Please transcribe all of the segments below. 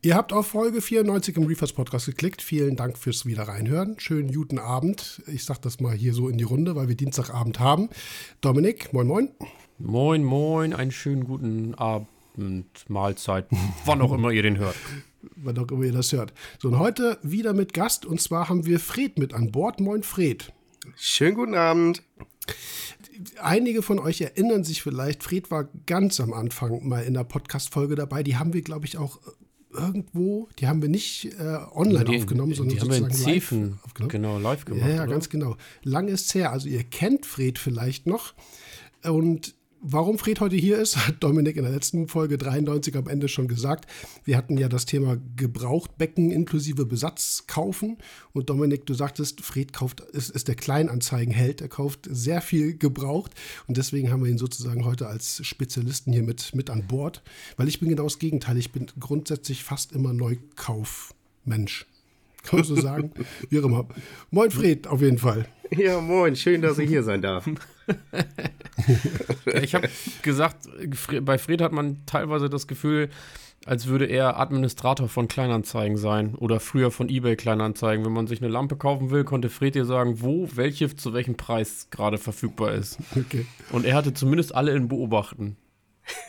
Ihr habt auf Folge 94 im Reefers Podcast geklickt. Vielen Dank fürs wieder reinhören. Schönen guten Abend. Ich sag das mal hier so in die Runde, weil wir Dienstagabend haben. Dominik, moin moin. Moin moin, einen schönen guten Abend, Mahlzeit, wann auch immer ihr den hört. Wann auch immer ihr das hört. So, und heute wieder mit Gast und zwar haben wir Fred mit an Bord. Moin Fred. Schönen guten Abend. Einige von euch erinnern sich vielleicht, Fred war ganz am Anfang mal in der Podcast-Folge dabei. Die haben wir, glaube ich, auch irgendwo, die haben wir nicht äh, online die, aufgenommen, sondern die sozusagen haben wir in Zefen, live aufgenommen. Genau, live gemacht. Ja, ja ganz genau. Lang ist es her. Also ihr kennt Fred vielleicht noch. Und Warum Fred heute hier ist, hat Dominik in der letzten Folge 93 am Ende schon gesagt. Wir hatten ja das Thema Gebrauchtbecken inklusive Besatz kaufen. Und Dominik, du sagtest, Fred kauft, ist, ist der Kleinanzeigenheld. Er kauft sehr viel gebraucht. Und deswegen haben wir ihn sozusagen heute als Spezialisten hier mit, mit an Bord. Weil ich bin genau das Gegenteil. Ich bin grundsätzlich fast immer Neukaufmensch. Kann man so sagen? Wie auch immer. Moin Fred, auf jeden Fall. Ja, moin. Schön, dass ich hier sein darf. ich habe gesagt, bei Fred hat man teilweise das Gefühl, als würde er Administrator von Kleinanzeigen sein oder früher von eBay Kleinanzeigen. Wenn man sich eine Lampe kaufen will, konnte Fred dir sagen, wo welche zu welchem Preis gerade verfügbar ist. Okay. Und er hatte zumindest alle in Beobachten.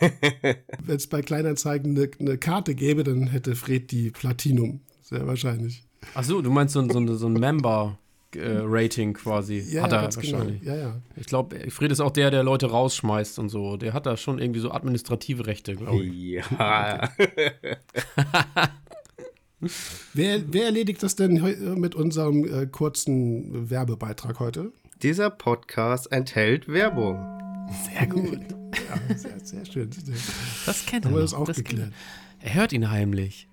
Wenn es bei Kleinanzeigen eine, eine, Karte gäbe, dann hätte Fred die Platinum. Sehr wahrscheinlich. Ach so, du meinst so, so, so ein Member äh, Rating quasi. Ja, hat er genau. wahrscheinlich. Genau. Ja, ja. Ich glaube, Fred ist auch der, der Leute rausschmeißt und so. Der hat da schon irgendwie so administrative Rechte, glaube ich. Ja. wer, wer erledigt das denn mit unserem äh, kurzen Werbebeitrag heute? Dieser Podcast enthält Werbung. Sehr gut. ja, sehr, sehr schön. Das kennt er. Haben wir das auch geklärt. Er hört ihn heimlich.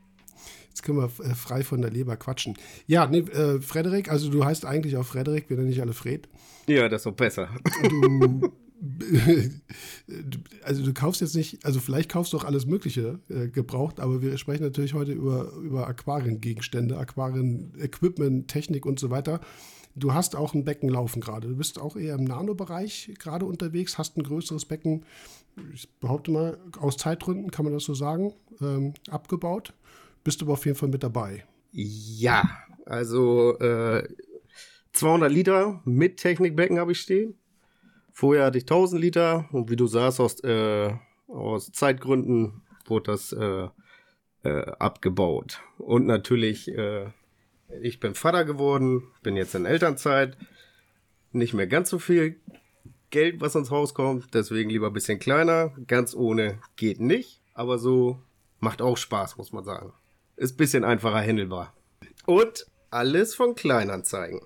Jetzt können wir äh, frei von der Leber quatschen. Ja, nee, äh, Frederik, also du heißt eigentlich auch Frederik, wir nennen dich alle Fred. Ja, das ist doch besser. Du, also du kaufst jetzt nicht, also vielleicht kaufst du auch alles Mögliche äh, gebraucht, aber wir sprechen natürlich heute über, über Aquariengegenstände, Aquarien-Equipment, Technik und so weiter. Du hast auch ein Becken laufen gerade. Du bist auch eher im Nano-Bereich gerade unterwegs, hast ein größeres Becken, ich behaupte mal, aus Zeitgründen kann man das so sagen, ähm, abgebaut bist du aber auf jeden Fall mit dabei. Ja, also äh, 200 Liter mit Technikbecken habe ich stehen. Vorher hatte ich 1000 Liter und wie du sagst, aus, äh, aus Zeitgründen wurde das äh, äh, abgebaut. Und natürlich, äh, ich bin Vater geworden, bin jetzt in Elternzeit, nicht mehr ganz so viel Geld, was ins Haus kommt, deswegen lieber ein bisschen kleiner. Ganz ohne geht nicht, aber so macht auch Spaß, muss man sagen. Ist ein bisschen einfacher handelbar. Und alles von Kleinanzeigen.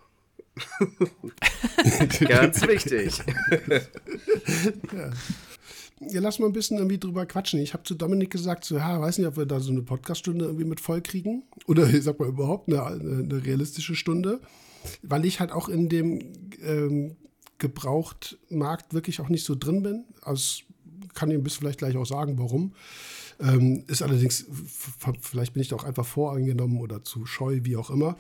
Ganz wichtig. ja. Ja, lass mal ein bisschen irgendwie drüber quatschen. Ich habe zu Dominik gesagt, so, ja, weiß nicht, ob wir da so eine Podcaststunde irgendwie mit voll kriegen. Oder ich sag mal überhaupt eine, eine realistische Stunde. Weil ich halt auch in dem ähm, Gebrauchtmarkt wirklich auch nicht so drin bin. Also kann ich ein bisschen vielleicht gleich auch sagen, warum. Ähm, ist allerdings, vielleicht bin ich da auch einfach voreingenommen oder zu scheu, wie auch immer.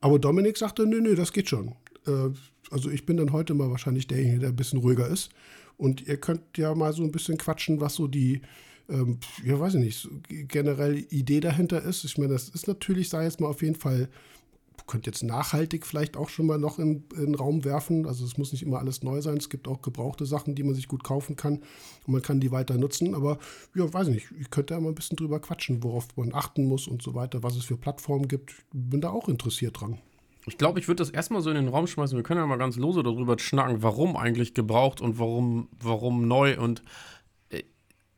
Aber Dominik sagte, nö, nö, das geht schon. Äh, also ich bin dann heute mal wahrscheinlich derjenige, der ein bisschen ruhiger ist. Und ihr könnt ja mal so ein bisschen quatschen, was so die, ähm, ja weiß ich nicht, generell Idee dahinter ist. Ich meine, das ist natürlich, sei jetzt mal auf jeden Fall könnt jetzt nachhaltig vielleicht auch schon mal noch in, in den Raum werfen. Also es muss nicht immer alles neu sein. Es gibt auch gebrauchte Sachen, die man sich gut kaufen kann und man kann die weiter nutzen. Aber ja, weiß nicht, ich könnte ja mal ein bisschen drüber quatschen, worauf man achten muss und so weiter, was es für Plattformen gibt. Bin da auch interessiert dran. Ich glaube, ich würde das erstmal so in den Raum schmeißen. Wir können ja mal ganz lose darüber schnacken, warum eigentlich gebraucht und warum, warum neu. Und äh,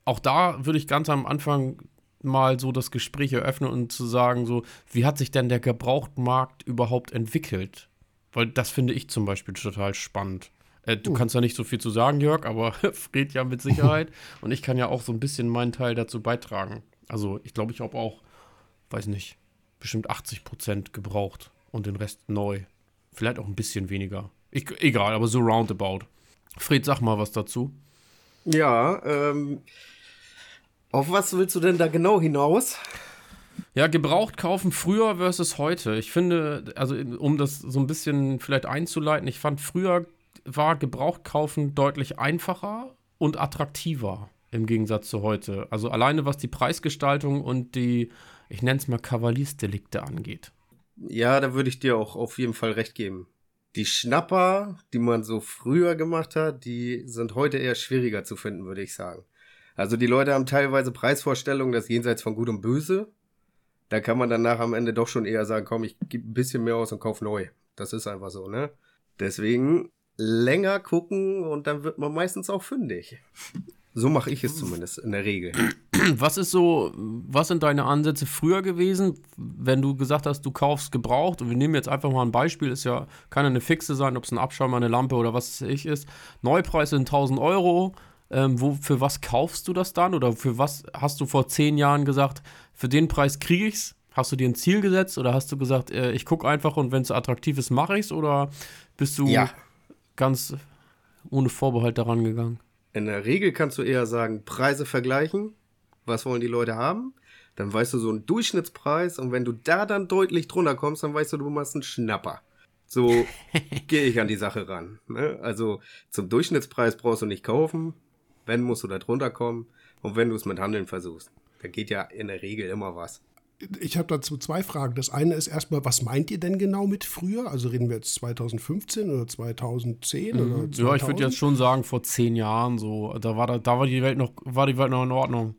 auch da würde ich ganz am Anfang mal so das Gespräch eröffnen und zu sagen, so, wie hat sich denn der Gebrauchtmarkt überhaupt entwickelt? Weil das finde ich zum Beispiel total spannend. Äh, du uh. kannst ja nicht so viel zu sagen, Jörg, aber Fred ja mit Sicherheit. und ich kann ja auch so ein bisschen meinen Teil dazu beitragen. Also ich glaube, ich habe auch, weiß nicht, bestimmt 80 Prozent gebraucht und den Rest neu. Vielleicht auch ein bisschen weniger. Ich, egal, aber so roundabout. Fred, sag mal was dazu. Ja, ähm, auf was willst du denn da genau hinaus? Ja, gebraucht kaufen früher versus heute. Ich finde, also um das so ein bisschen vielleicht einzuleiten, ich fand früher war gebraucht kaufen deutlich einfacher und attraktiver im Gegensatz zu heute. Also alleine was die Preisgestaltung und die ich nenne es mal Kavaliersdelikte angeht. Ja, da würde ich dir auch auf jeden Fall recht geben. Die Schnapper, die man so früher gemacht hat, die sind heute eher schwieriger zu finden, würde ich sagen. Also die Leute haben teilweise Preisvorstellungen, das jenseits von Gut und Böse. Da kann man danach am Ende doch schon eher sagen, komm, ich gebe ein bisschen mehr aus und kauf neu. Das ist einfach so, ne? Deswegen länger gucken und dann wird man meistens auch fündig. So mache ich es zumindest in der Regel. Was ist so, was sind deine Ansätze früher gewesen, wenn du gesagt hast, du kaufst gebraucht und wir nehmen jetzt einfach mal ein Beispiel, ist ja, kann eine fixe sein, ob es ein Abschäumer, eine Lampe oder was ich ist. Neupreis sind 1000 Euro. Ähm, wo, für was kaufst du das dann oder für was hast du vor zehn Jahren gesagt, für den Preis kriege ich's? Hast du dir ein Ziel gesetzt oder hast du gesagt, äh, ich gucke einfach und wenn es attraktiv ist, mache ich's oder bist du ja. ganz ohne Vorbehalt daran gegangen? In der Regel kannst du eher sagen, Preise vergleichen. Was wollen die Leute haben? Dann weißt du so einen Durchschnittspreis und wenn du da dann deutlich drunter kommst, dann weißt du, du machst einen Schnapper. So gehe ich an die Sache ran. Ne? Also zum Durchschnittspreis brauchst du nicht kaufen. Wenn, musst du da drunter kommen. Und wenn du es mit Handeln versuchst, da geht ja in der Regel immer was ich habe dazu zwei Fragen. Das eine ist erstmal, was meint ihr denn genau mit früher? Also reden wir jetzt 2015 oder 2010 mhm. oder 2000? Ja, ich würde jetzt schon sagen vor zehn Jahren so. Da war da, da war die Welt noch war die Welt noch in Ordnung.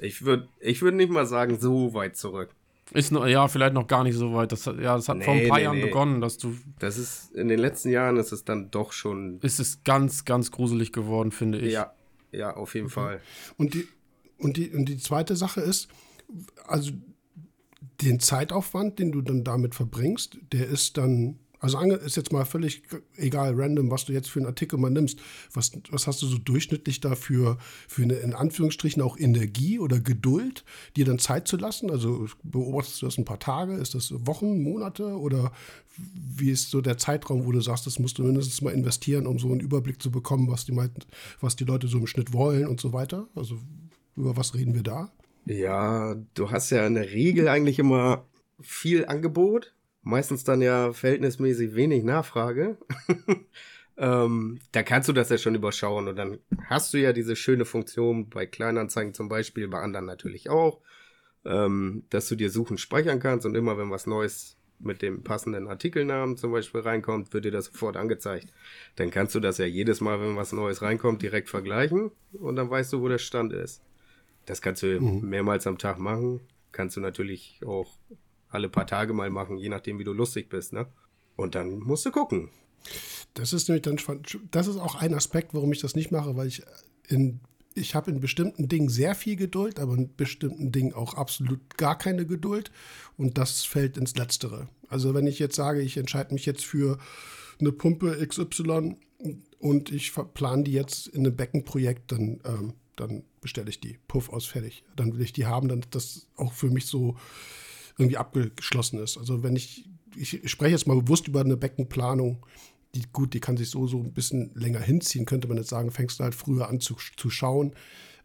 Ich würde ich würde nicht mal sagen so weit zurück. Ist noch, ja, vielleicht noch gar nicht so weit. Das, ja, das hat nee, vor ein paar nee, Jahren nee. begonnen, dass du. Das ist, in den letzten Jahren ist es dann doch schon. Ist es ganz, ganz gruselig geworden, finde ich. Ja, ja, auf jeden okay. Fall. Und die, und die, und die zweite Sache ist, also den Zeitaufwand, den du dann damit verbringst, der ist dann, also ist jetzt mal völlig egal, random, was du jetzt für einen Artikel mal nimmst. Was, was hast du so durchschnittlich dafür für eine, in Anführungsstrichen, auch Energie oder Geduld, dir dann Zeit zu lassen? Also beobachtest du das ein paar Tage? Ist das Wochen, Monate oder wie ist so der Zeitraum, wo du sagst, das musst du mindestens mal investieren, um so einen Überblick zu bekommen, was die, was die Leute so im Schnitt wollen und so weiter? Also über was reden wir da? Ja, du hast ja in der Regel eigentlich immer viel Angebot, meistens dann ja verhältnismäßig wenig Nachfrage. ähm, da kannst du das ja schon überschauen und dann hast du ja diese schöne Funktion bei Kleinanzeigen zum Beispiel, bei anderen natürlich auch, ähm, dass du dir Suchen speichern kannst und immer wenn was Neues mit dem passenden Artikelnamen zum Beispiel reinkommt, wird dir das sofort angezeigt. Dann kannst du das ja jedes Mal, wenn was Neues reinkommt, direkt vergleichen und dann weißt du, wo der Stand ist. Das kannst du mhm. mehrmals am Tag machen. Kannst du natürlich auch alle paar Tage mal machen, je nachdem, wie du lustig bist, ne? Und dann musst du gucken. Das ist nämlich dann das ist auch ein Aspekt, warum ich das nicht mache, weil ich in ich habe in bestimmten Dingen sehr viel Geduld, aber in bestimmten Dingen auch absolut gar keine Geduld. Und das fällt ins Letztere. Also wenn ich jetzt sage, ich entscheide mich jetzt für eine Pumpe XY und ich plane die jetzt in einem Beckenprojekt, dann ähm, dann bestelle ich die. Puff aus, fertig. Dann will ich die haben, dann das auch für mich so irgendwie abgeschlossen ist. Also wenn ich, ich spreche jetzt mal bewusst über eine Beckenplanung, die gut, die kann sich so, so ein bisschen länger hinziehen, könnte man jetzt sagen, fängst du halt früher an zu, zu schauen.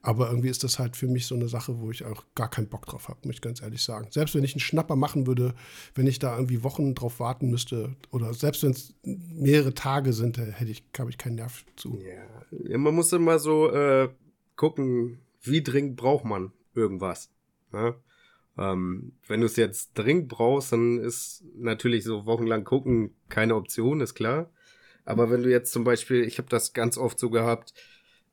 Aber irgendwie ist das halt für mich so eine Sache, wo ich auch gar keinen Bock drauf habe, muss ich ganz ehrlich sagen. Selbst wenn ich einen Schnapper machen würde, wenn ich da irgendwie Wochen drauf warten müsste, oder selbst wenn es mehrere Tage sind, hätte ich, habe ich keinen Nerv zu. Ja, man muss immer so äh, gucken, wie dringend braucht man irgendwas. Ne? Ähm, wenn du es jetzt dringend brauchst, dann ist natürlich so wochenlang gucken keine Option, ist klar. Aber wenn du jetzt zum Beispiel, ich habe das ganz oft so gehabt,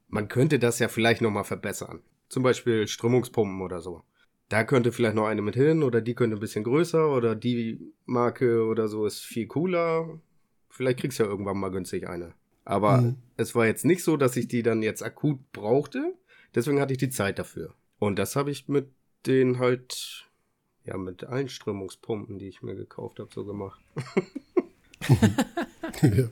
man könnte das ja vielleicht nochmal verbessern. Zum Beispiel Strömungspumpen oder so. Da könnte vielleicht noch eine mit hin oder die könnte ein bisschen größer oder die Marke oder so ist viel cooler. Vielleicht kriegst du ja irgendwann mal günstig eine. Aber mhm. es war jetzt nicht so, dass ich die dann jetzt akut brauchte. Deswegen hatte ich die Zeit dafür. Und das habe ich mit den halt, ja, mit allen Strömungspumpen, die ich mir gekauft habe, so gemacht. ja.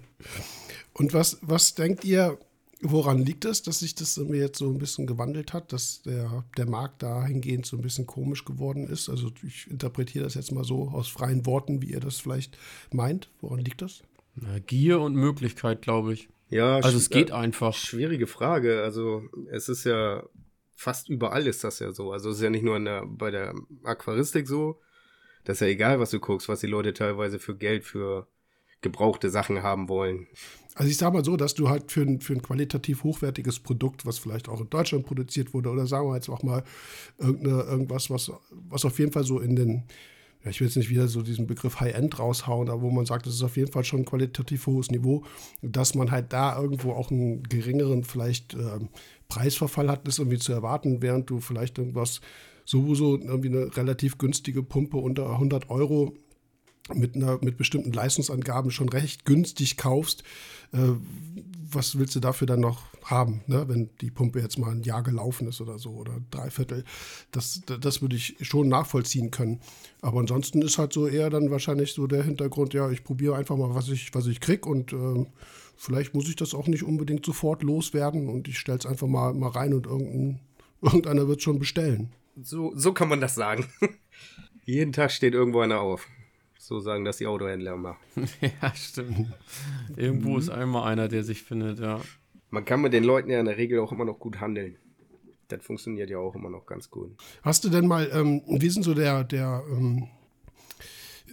Und was, was denkt ihr, woran liegt es, dass sich das mir jetzt so ein bisschen gewandelt hat, dass der, der Markt dahingehend so ein bisschen komisch geworden ist? Also ich interpretiere das jetzt mal so aus freien Worten, wie ihr das vielleicht meint. Woran liegt das? Na, Gier und Möglichkeit, glaube ich. Ja, also es geht äh, einfach. Schwierige Frage. Also es ist ja fast überall ist das ja so. Also es ist ja nicht nur der, bei der Aquaristik so. Das ist ja egal, was du guckst, was die Leute teilweise für Geld für gebrauchte Sachen haben wollen. Also ich sage mal so, dass du halt für ein, für ein qualitativ hochwertiges Produkt, was vielleicht auch in Deutschland produziert wurde, oder sagen wir jetzt auch mal irgendwas, was, was auf jeden Fall so in den, ja, ich will jetzt nicht wieder so diesen Begriff High-End raushauen, aber wo man sagt, das ist auf jeden Fall schon ein qualitativ hohes Niveau, dass man halt da irgendwo auch einen geringeren vielleicht äh, Preisverfall hat, ist irgendwie zu erwarten, während du vielleicht irgendwas sowieso irgendwie eine relativ günstige Pumpe unter 100 Euro mit, einer, mit bestimmten Leistungsangaben schon recht günstig kaufst, äh, was willst du dafür dann noch haben, ne? wenn die Pumpe jetzt mal ein Jahr gelaufen ist oder so oder drei Viertel. Das, das würde ich schon nachvollziehen können. Aber ansonsten ist halt so eher dann wahrscheinlich so der Hintergrund, ja, ich probiere einfach mal, was ich, was ich krieg und äh, vielleicht muss ich das auch nicht unbedingt sofort loswerden und ich stelle es einfach mal, mal rein und irgendein, irgendeiner wird schon bestellen. So, so kann man das sagen. Jeden Tag steht irgendwo einer auf. So sagen das die Autohändler immer. ja, stimmt. Irgendwo ist einmal einer, der sich findet, ja. Man kann mit den Leuten ja in der Regel auch immer noch gut handeln. Das funktioniert ja auch immer noch ganz gut. Hast du denn mal, ähm, wie sind so der, der, ähm,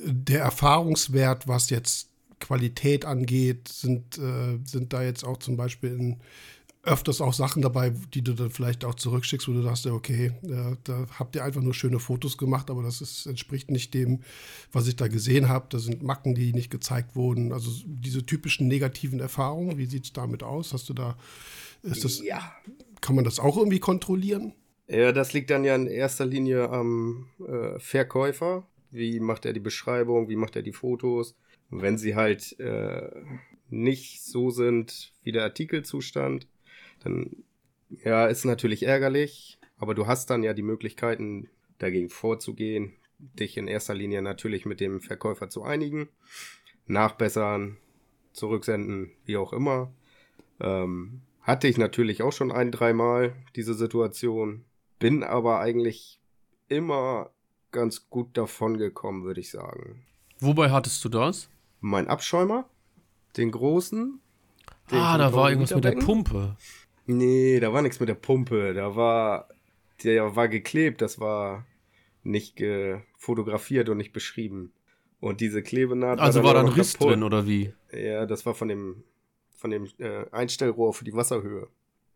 der Erfahrungswert, was jetzt Qualität angeht? Sind, äh, sind da jetzt auch zum Beispiel in öfters auch Sachen dabei, die du dann vielleicht auch zurückschickst, wo du sagst, ja, okay, ja, da habt ihr einfach nur schöne Fotos gemacht, aber das ist, entspricht nicht dem, was ich da gesehen habe. Da sind Macken, die nicht gezeigt wurden. Also diese typischen negativen Erfahrungen, wie sieht es damit aus? Hast du da, ist das, ja. kann man das auch irgendwie kontrollieren? Ja, das liegt dann ja in erster Linie am äh, Verkäufer. Wie macht er die Beschreibung? Wie macht er die Fotos? Und wenn sie halt äh, nicht so sind wie der Artikelzustand, dann ja, ist natürlich ärgerlich, aber du hast dann ja die Möglichkeiten, dagegen vorzugehen, dich in erster Linie natürlich mit dem Verkäufer zu einigen, nachbessern, zurücksenden, wie auch immer. Ähm, hatte ich natürlich auch schon ein, dreimal diese Situation, bin aber eigentlich immer ganz gut davon gekommen, würde ich sagen. Wobei hattest du das? Mein Abschäumer, den großen. Den ah, da war irgendwas mit der Pumpe. Nee, da war nichts mit der Pumpe. Da war, der war geklebt, das war nicht fotografiert und nicht beschrieben. Und diese Klebenaht. Also war, dann, war dann Riss kaputt. drin oder wie? Ja, das war von dem, von dem äh, Einstellrohr für die Wasserhöhe.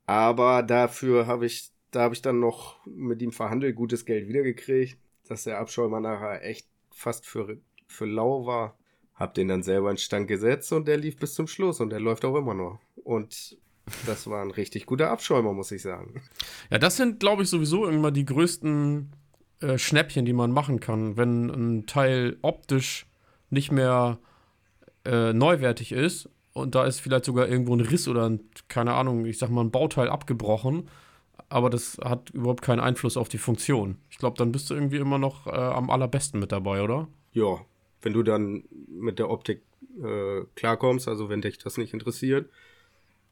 Aber dafür habe ich, da habe ich dann noch mit ihm verhandelt, gutes Geld wiedergekriegt, dass der Abschäumer nachher echt fast für, für lau war. Hab den dann selber in Stand gesetzt und der lief bis zum Schluss und der läuft auch immer noch. Und das war ein richtig guter Abschäumer, muss ich sagen. Ja, das sind, glaube ich, sowieso immer die größten äh, Schnäppchen, die man machen kann. Wenn ein Teil optisch nicht mehr äh, neuwertig ist und da ist vielleicht sogar irgendwo ein Riss oder ein, keine Ahnung, ich sag mal, ein Bauteil abgebrochen, aber das hat überhaupt keinen Einfluss auf die Funktion. Ich glaube, dann bist du irgendwie immer noch äh, am allerbesten mit dabei, oder? Ja, wenn du dann mit der Optik äh, klarkommst, also wenn dich das nicht interessiert,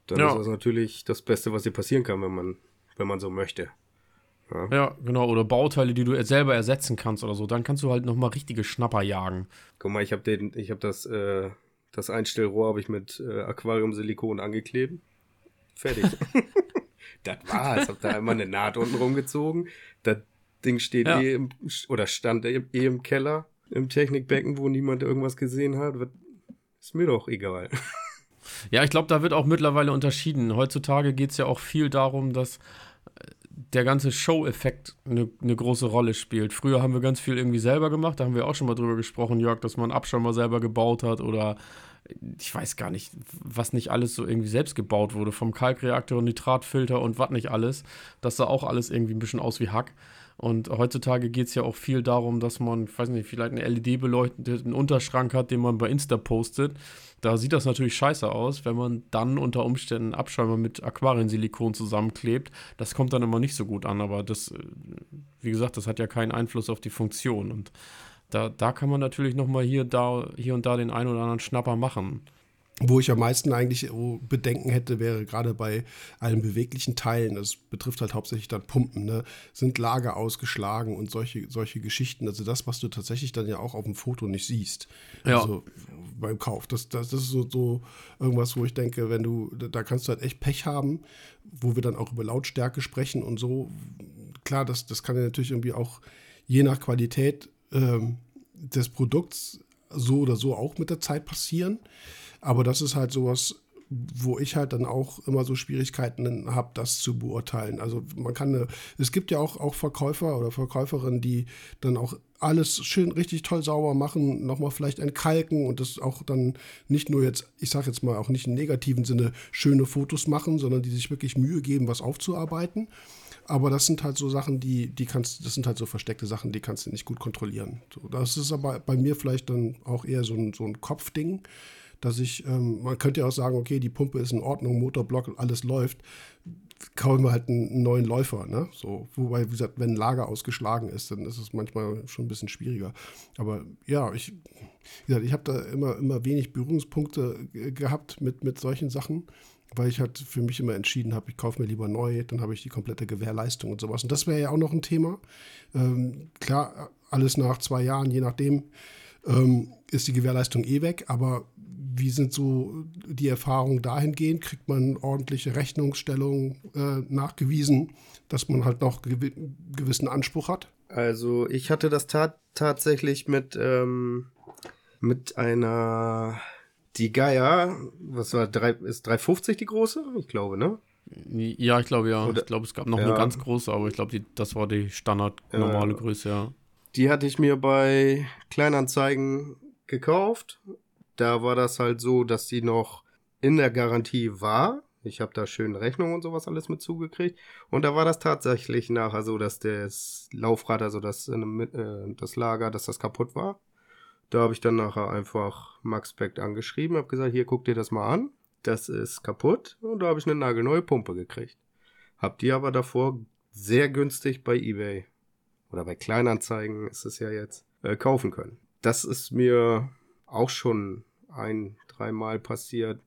dann ja. ist das natürlich das Beste, was dir passieren kann, wenn man, wenn man so möchte. Ja. ja. genau. Oder Bauteile, die du selber ersetzen kannst oder so. Dann kannst du halt nochmal richtige Schnapper jagen. Guck mal, ich habe den, ich habe das, äh, das Einstellrohr habe ich mit äh, Aquariumsilikon angeklebt. Fertig. das war's. Hab da einmal eine Naht unten rumgezogen. Das Ding steht ja. eh im, oder stand eh im Keller, im Technikbecken, wo niemand irgendwas gesehen hat. Ist mir doch egal. Ja, ich glaube, da wird auch mittlerweile unterschieden. Heutzutage geht es ja auch viel darum, dass äh, der ganze Show-Effekt eine, eine große Rolle spielt. Früher haben wir ganz viel irgendwie selber gemacht, da haben wir auch schon mal drüber gesprochen, Jörg, dass man Abschirmer selber gebaut hat oder ich weiß gar nicht, was nicht alles so irgendwie selbst gebaut wurde, vom Kalkreaktor, Nitratfilter und was nicht alles. Das sah auch alles irgendwie ein bisschen aus wie Hack. Und heutzutage geht es ja auch viel darum, dass man, ich weiß nicht, vielleicht einen LED-beleuchteten Unterschrank hat, den man bei Insta postet. Da sieht das natürlich scheiße aus, wenn man dann unter Umständen Abschäumer mit Aquariensilikon zusammenklebt. Das kommt dann immer nicht so gut an, aber das, äh, wie gesagt, das hat ja keinen Einfluss auf die Funktion. Und da, da kann man natürlich nochmal hier, da, hier und da den einen oder anderen Schnapper machen. Wo ich am meisten eigentlich Bedenken hätte, wäre gerade bei allen beweglichen Teilen, das betrifft halt hauptsächlich dann Pumpen, ne? sind Lager ausgeschlagen und solche, solche Geschichten. Also das, was du tatsächlich dann ja auch auf dem Foto nicht siehst. Ja. Also beim Kauf. Das, das, das ist so, so irgendwas, wo ich denke, wenn du, da kannst du halt echt Pech haben, wo wir dann auch über Lautstärke sprechen und so. Klar, das, das kann ja natürlich irgendwie auch je nach Qualität ähm, des Produkts so oder so auch mit der Zeit passieren. Aber das ist halt sowas, wo ich halt dann auch immer so Schwierigkeiten habe, das zu beurteilen. Also man kann, eine, es gibt ja auch, auch Verkäufer oder Verkäuferinnen, die dann auch alles schön richtig toll sauber machen, nochmal vielleicht entkalken und das auch dann nicht nur jetzt, ich sage jetzt mal auch nicht im negativen Sinne schöne Fotos machen, sondern die sich wirklich Mühe geben, was aufzuarbeiten. Aber das sind halt so Sachen, die, die kannst, das sind halt so versteckte Sachen, die kannst du nicht gut kontrollieren. So, das ist aber bei mir vielleicht dann auch eher so ein, so ein Kopfding dass ich, ähm, man könnte ja auch sagen, okay, die Pumpe ist in Ordnung, Motorblock, alles läuft, kaufen wir halt einen, neuen Läufer, ne? So, wobei, wie gesagt, wenn ein Lager ausgeschlagen ist, dann ist es manchmal schon ein bisschen schwieriger. Aber ja, ich, wie gesagt, ich habe da immer, immer wenig Berührungspunkte gehabt mit, mit solchen Sachen weil ich halt für mich immer entschieden habe, ich kaufe mir lieber neu, dann habe ich die komplette Gewährleistung und sowas. Und das wäre ja auch noch ein Thema. Ähm, klar, alles nach zwei Jahren, je nachdem, ähm, ist die Gewährleistung eh weg, aber wie sind so die Erfahrungen dahingehend? Kriegt man ordentliche Rechnungsstellungen äh, nachgewiesen, dass man halt noch gew gewissen Anspruch hat? Also ich hatte das tat tatsächlich mit, ähm, mit einer, die Geier, was war, drei, ist 350 die große? Ich glaube, ne? Ja, ich glaube ja. Oder, ich glaube, es gab noch ja. eine ganz große, aber ich glaube, das war die standard normale äh, Größe, ja. Die hatte ich mir bei Kleinanzeigen gekauft da war das halt so, dass die noch in der Garantie war. Ich habe da schön Rechnung und sowas alles mit zugekriegt. Und da war das tatsächlich nachher so, dass das Laufrad, also das, äh, das Lager, dass das kaputt war. Da habe ich dann nachher einfach Max Beck angeschrieben, habe gesagt, hier guck dir das mal an. Das ist kaputt. Und da habe ich eine nagelneue Pumpe gekriegt. Hab die aber davor sehr günstig bei eBay oder bei Kleinanzeigen ist es ja jetzt äh, kaufen können. Das ist mir auch schon ein, dreimal passiert,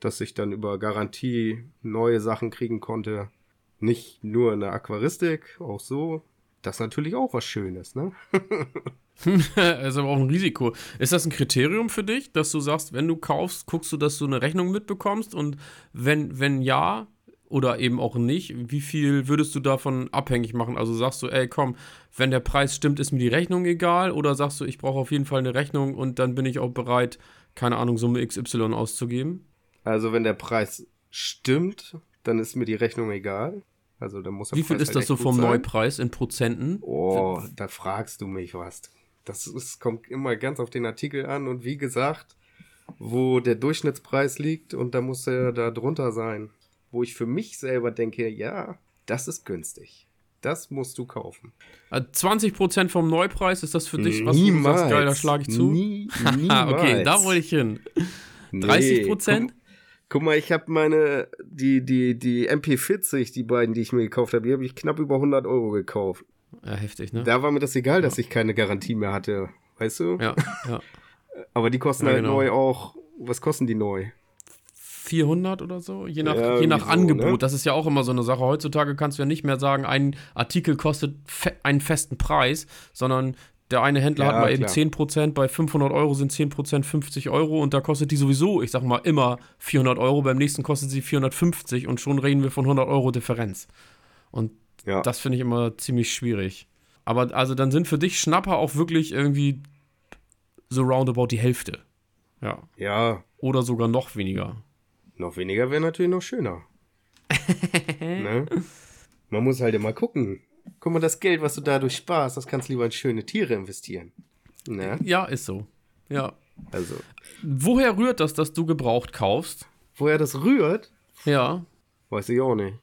dass ich dann über Garantie neue Sachen kriegen konnte. Nicht nur in der Aquaristik, auch so. Das ist natürlich auch was Schönes, ne? ist aber auch ein Risiko. Ist das ein Kriterium für dich, dass du sagst, wenn du kaufst, guckst du, dass du eine Rechnung mitbekommst und wenn, wenn ja, oder eben auch nicht, wie viel würdest du davon abhängig machen? Also sagst du, ey, komm, wenn der Preis stimmt, ist mir die Rechnung egal? Oder sagst du, ich brauche auf jeden Fall eine Rechnung und dann bin ich auch bereit, keine Ahnung, Summe XY auszugeben? Also wenn der Preis stimmt, dann ist mir die Rechnung egal. Also da muss Wie viel Preis ist halt das so vom sein. Neupreis in Prozenten? Oh, da fragst du mich was. Das ist, kommt immer ganz auf den Artikel an und wie gesagt, wo der Durchschnittspreis liegt und da muss er da drunter sein. Wo ich für mich selber denke, ja, das ist günstig. Das musst du kaufen. 20% äh, vom Neupreis, ist das für dich was niemals. du sagst, geil, da schlage ich zu? Nie, okay, da wollte ich hin. 30%? Nee, guck, mal, ich habe meine, die, die, die MP40, die beiden, die ich mir gekauft habe, die habe ich knapp über 100 Euro gekauft. Ja, heftig, ne? Da war mir das egal, dass ich keine Garantie mehr hatte. Weißt du? Ja, ja. Aber die kosten ja, halt genau. neu auch. Was kosten die neu? 400 oder so, je nach, ja, je nach so, Angebot. Ne? Das ist ja auch immer so eine Sache. Heutzutage kannst du ja nicht mehr sagen, ein Artikel kostet fe einen festen Preis, sondern der eine Händler ja, hat mal eben klar. 10%, bei 500 Euro sind 10% 50 Euro und da kostet die sowieso, ich sag mal, immer 400 Euro. Beim nächsten kostet sie 450 und schon reden wir von 100 Euro Differenz. Und ja. das finde ich immer ziemlich schwierig. Aber also dann sind für dich Schnapper auch wirklich irgendwie so roundabout die Hälfte. Ja. Ja. Oder sogar noch weniger. Noch weniger wäre natürlich noch schöner. ne? Man muss halt immer gucken. Guck mal, das Geld, was du dadurch sparst, das kannst du lieber in schöne Tiere investieren. Ne? Ja, ist so. Ja. Also. Woher rührt das, dass du gebraucht kaufst? Woher das rührt? Ja. Weiß ich auch nicht.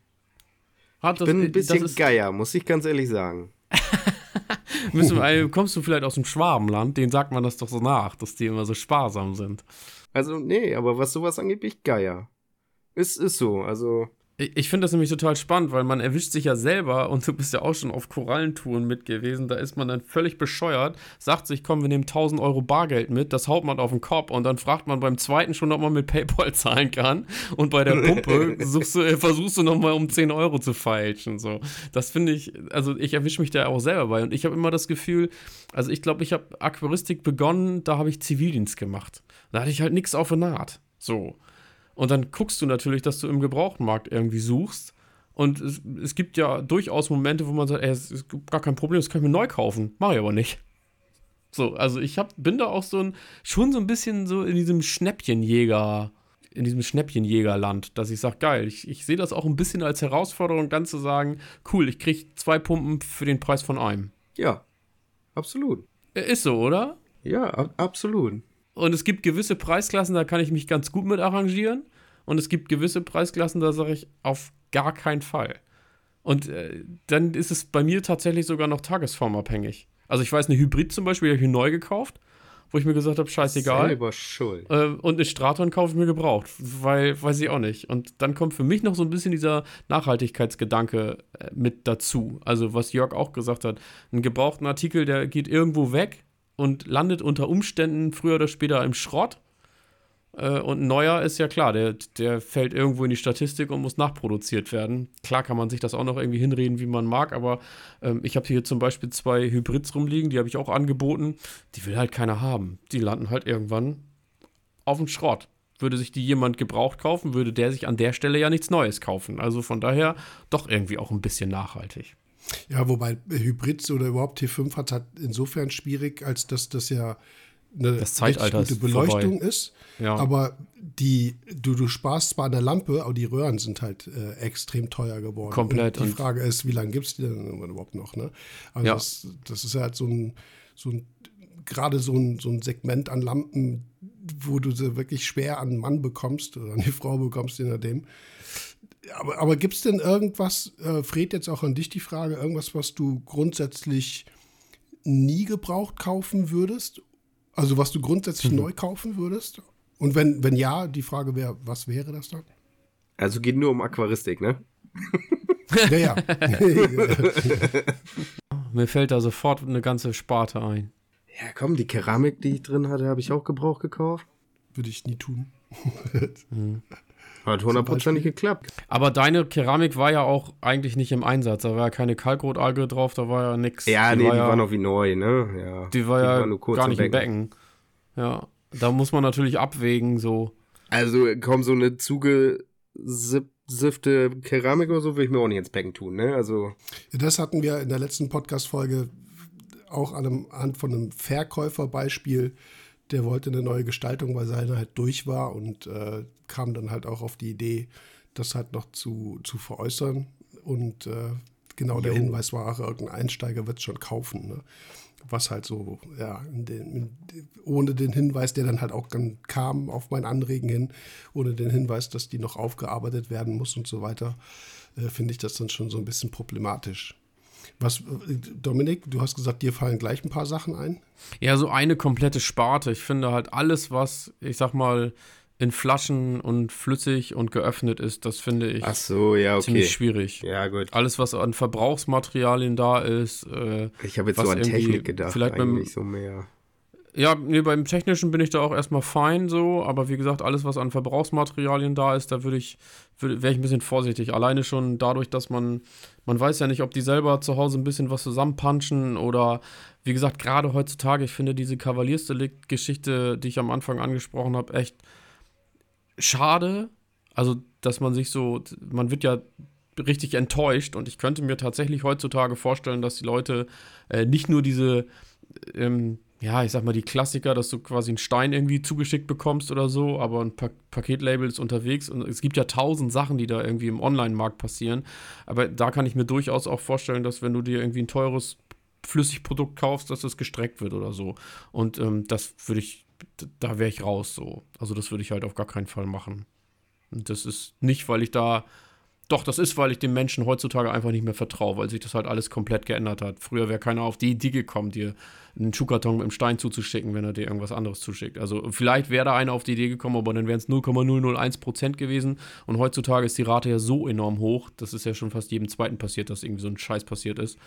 Hat das, ich bin ein bisschen Geier, muss ich ganz ehrlich sagen. wir, kommst du vielleicht aus dem Schwabenland? Den sagt man das doch so nach, dass die immer so sparsam sind. Also, nee, aber was sowas angeht, bin ich Geier. Ist, ist so, also. Ich finde das nämlich total spannend, weil man erwischt sich ja selber und du bist ja auch schon auf Korallentouren mit gewesen. Da ist man dann völlig bescheuert, sagt sich, komm, wir nehmen 1000 Euro Bargeld mit, das haut man auf den Kopf und dann fragt man beim zweiten schon, ob man mit PayPal zahlen kann. Und bei der Pumpe suchst du, äh, versuchst du nochmal um 10 Euro zu feilschen. So. Das finde ich, also ich erwische mich da auch selber bei und ich habe immer das Gefühl, also ich glaube, ich habe Aquaristik begonnen, da habe ich Zivildienst gemacht. Da hatte ich halt nichts auf der Naht. So. Und dann guckst du natürlich, dass du im Gebrauchtenmarkt irgendwie suchst. Und es, es gibt ja durchaus Momente, wo man sagt, ey, es ist gar kein Problem, das kann ich mir neu kaufen. Mache ich aber nicht. So, also ich hab, bin da auch so ein, schon so ein bisschen so in diesem Schnäppchenjäger, in diesem Schnäppchenjägerland, dass ich sage, geil, ich, ich sehe das auch ein bisschen als Herausforderung, dann zu sagen, cool, ich kriege zwei Pumpen für den Preis von einem. Ja, absolut. Ist so, oder? Ja, ab absolut. Und es gibt gewisse Preisklassen, da kann ich mich ganz gut mit arrangieren. Und es gibt gewisse Preisklassen, da sage ich auf gar keinen Fall. Und äh, dann ist es bei mir tatsächlich sogar noch tagesformabhängig. Also ich weiß, eine Hybrid zum Beispiel habe ich mir neu gekauft, wo ich mir gesagt habe, scheißegal. Selber schuld. Äh, und eine Straton kaufe ich mir gebraucht, weil, weiß ich auch nicht. Und dann kommt für mich noch so ein bisschen dieser Nachhaltigkeitsgedanke äh, mit dazu. Also was Jörg auch gesagt hat, ein gebrauchten Artikel, der geht irgendwo weg und landet unter Umständen früher oder später im Schrott. Äh, und ein neuer ist ja klar, der, der fällt irgendwo in die Statistik und muss nachproduziert werden. Klar kann man sich das auch noch irgendwie hinreden, wie man mag, aber ähm, ich habe hier zum Beispiel zwei Hybrids rumliegen, die habe ich auch angeboten. Die will halt keiner haben. Die landen halt irgendwann auf dem Schrott. Würde sich die jemand gebraucht kaufen, würde der sich an der Stelle ja nichts Neues kaufen. Also von daher doch irgendwie auch ein bisschen nachhaltig. Ja, wobei Hybrids oder überhaupt T5 hat halt insofern schwierig, als dass das ja eine Das Zeitalter gute Beleuchtung vorbei. ist. Ja. Aber die, du, du sparst zwar an der Lampe, aber die Röhren sind halt äh, extrem teuer geworden. Komplett. Und die Frage ist, wie lange gibt es die denn überhaupt noch? Ne? Also Ja. das, das ist halt so ein, so ein gerade so ein, so ein Segment an Lampen, wo du sie wirklich schwer an einen Mann bekommst oder an die Frau bekommst, je nachdem. Aber, aber gibt es denn irgendwas, äh, Fred, jetzt auch an dich die Frage, irgendwas, was du grundsätzlich nie gebraucht kaufen würdest? Also was du grundsätzlich Mhm. neu kaufen würdest? Und wenn, wenn ja, die Frage wäre, was wäre das dann? Also geht nur um Aquaristik, ne? Ja, ja. Mir fällt da sofort eine ganze Sparte ein. Ja, komm, die Keramik, die ich drin hatte, habe ich auch Gebrauch gekauft. Würde ich nie tun. Hat hundertprozentig geklappt. Aber deine Keramik war ja auch eigentlich nicht im Einsatz. Da war ja keine Kalkrotalge drauf, da war ja nix. Ja, nee, die ja, war noch wie neu, ne? Ja. die war ja nur kurz gar nicht im Becken. Ja, da muss man natürlich abwägen, so. Also, komm, so eine zugesiffte Keramik oder so würde ich mir auch nicht ins Becken tun, ne? Also, Das hatten wir in der letzten Podcast-Folge auch anhand von einem Verkäuferbeispiel. Der wollte eine neue Gestaltung, weil seine halt durch war und äh, kam dann halt auch auf die Idee, das halt noch zu, zu veräußern. Und äh, genau der Jo. Hinweis war, ach, irgendein Einsteiger wird es schon kaufen. Ne? Was halt so, ja, in den, in, ohne den Hinweis, der dann halt auch dann kam auf mein Anregen hin, ohne den Hinweis, dass die noch aufgearbeitet werden muss und so weiter, äh, finde ich das dann schon so ein bisschen problematisch. Was, Dominik, du hast gesagt, dir fallen gleich ein paar Sachen ein. Ja, so eine komplette Sparte. Ich finde halt alles, was, ich sag mal, in Flaschen und flüssig und geöffnet ist, das finde ich ach so, ja, okay. ziemlich schwierig. Ja, gut. Alles, was an Verbrauchsmaterialien da ist, äh, Ich habe jetzt so an Technik gedacht, vielleicht eigentlich so mehr. Ja, nee, beim Technischen bin ich da auch erstmal fein so, aber wie gesagt, alles, was an Verbrauchsmaterialien da ist, da würde ich, würde, wäre ich ein bisschen vorsichtig. Alleine schon dadurch, dass man, man weiß ja nicht, ob die selber zu Hause ein bisschen was zusammenpanschen oder, wie gesagt, gerade heutzutage, ich finde diese Kavaliersdelikt-Geschichte, die ich am Anfang angesprochen habe, echt schade. Also, dass man sich so, man wird ja richtig enttäuscht und ich könnte mir tatsächlich heutzutage vorstellen, dass die Leute äh, nicht nur diese ähm, ja, ich sag mal, die Klassiker, dass du quasi einen Stein irgendwie zugeschickt bekommst oder so, aber ein pa Paketlabel ist unterwegs und es gibt ja tausend Sachen, die da irgendwie im Online-Markt passieren. Aber da kann ich mir durchaus auch vorstellen, dass wenn du dir irgendwie ein teures Flüssigprodukt kaufst, dass das gestreckt wird oder so. Und ähm, das würde ich, da wäre ich raus so. Also das würde ich halt auf gar keinen Fall machen. Und das ist nicht, weil ich da doch, das ist, weil ich den Menschen heutzutage einfach nicht mehr vertraue, weil sich das halt alles komplett geändert hat. Früher wäre keiner auf die Idee gekommen, dir einen Schuhkarton mit einem Stein zuzuschicken, wenn er dir irgendwas anderes zuschickt. Also vielleicht wäre da einer auf die Idee gekommen, aber dann wären es 0,001% gewesen. Und heutzutage ist die Rate ja so enorm hoch, das ist ja schon fast jedem Zweiten passiert, dass irgendwie so ein Scheiß passiert ist,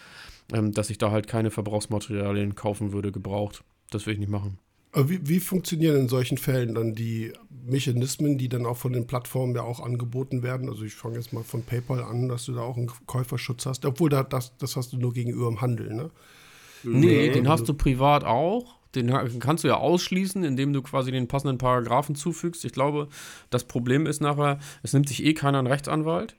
ähm, dass ich da halt keine Verbrauchsmaterialien kaufen würde, gebraucht. Das will ich nicht machen. Wie, wie funktionieren in solchen Fällen dann die Mechanismen, die dann auch von den Plattformen ja auch angeboten werden? Also ich fange jetzt mal von PayPal an, dass du da auch einen Käuferschutz hast. Obwohl da, das, das hast du nur gegenüber dem Handel, ne? Nee, den hast du privat auch. Den kannst du ja ausschließen, indem du quasi den passenden Paragraphen zufügst. Ich glaube, das Problem ist nachher, es nimmt sich eh keiner einen Rechtsanwalt,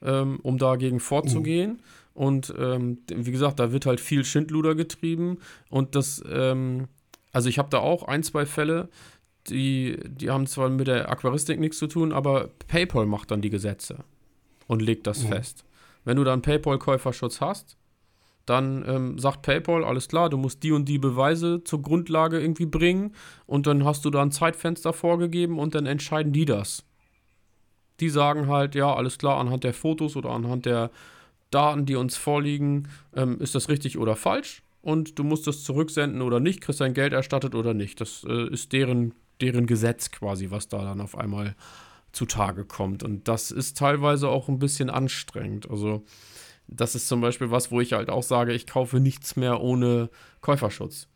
ähm, um dagegen vorzugehen. Und ähm, wie gesagt, da wird halt viel Schindluder getrieben. Und das, ähm, also ich habe da auch ein, zwei Fälle, die, die haben zwar mit der Aquaristik nichts zu tun, aber PayPal macht dann die Gesetze und legt das mhm. fest. Wenn du dann PayPal-Käuferschutz hast, dann ähm, sagt PayPal, alles klar, du musst die und die Beweise zur Grundlage irgendwie bringen und dann hast du da ein Zeitfenster vorgegeben und dann entscheiden die das. Die sagen halt, ja, alles klar, anhand der Fotos oder anhand der Daten, die uns vorliegen, ähm, ist das richtig oder falsch und du musst das zurücksenden oder nicht, kriegst dein Geld erstattet oder nicht. Das äh, ist deren, deren Gesetz quasi, was da dann auf einmal zutage kommt. Und das ist teilweise auch ein bisschen anstrengend. Also, das ist zum Beispiel was, wo ich halt auch sage, ich kaufe nichts mehr ohne Käuferschutz.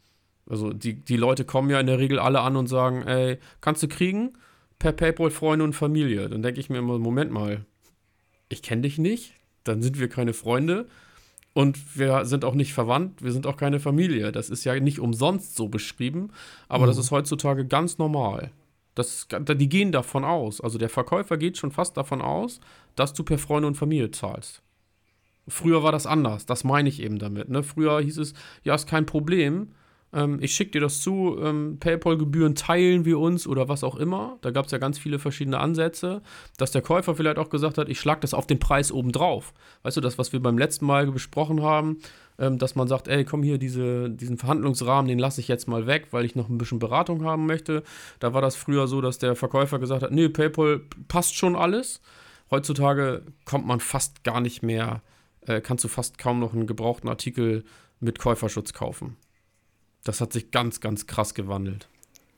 Also, die, die Leute kommen ja in der Regel alle an und sagen, ey, kannst du kriegen? Per PayPal Freunde und Familie. Dann denke ich mir immer, Moment mal, ich kenne dich nicht, dann sind wir keine Freunde und wir sind auch nicht verwandt, wir sind auch keine Familie. Das ist ja nicht umsonst so beschrieben, aber mhm. das ist heutzutage ganz normal. Das, die gehen davon aus. Also der Verkäufer geht schon fast davon aus, dass du per Freunde und Familie zahlst. Früher war das anders, das meine ich eben damit. Ne? Früher hieß es, ja, ist kein Problem, ähm, ich schicke dir das zu, ähm, PayPal-Gebühren teilen wir uns oder was auch immer. Da gab es ja ganz viele verschiedene Ansätze, dass der Käufer vielleicht auch gesagt hat, ich schlage das auf den Preis obendrauf. Weißt du, das, was wir beim letzten Mal besprochen haben, ähm, dass man sagt, ey, komm hier, diese, diesen Verhandlungsrahmen, den lasse ich jetzt mal weg, weil ich noch ein bisschen Beratung haben möchte. Da war das früher so, dass der Verkäufer gesagt hat, nee, PayPal passt schon alles. Heutzutage kommt man fast gar nicht mehr, äh, kannst du fast kaum noch einen gebrauchten Artikel mit Käuferschutz kaufen. Das hat sich ganz, ganz krass gewandelt.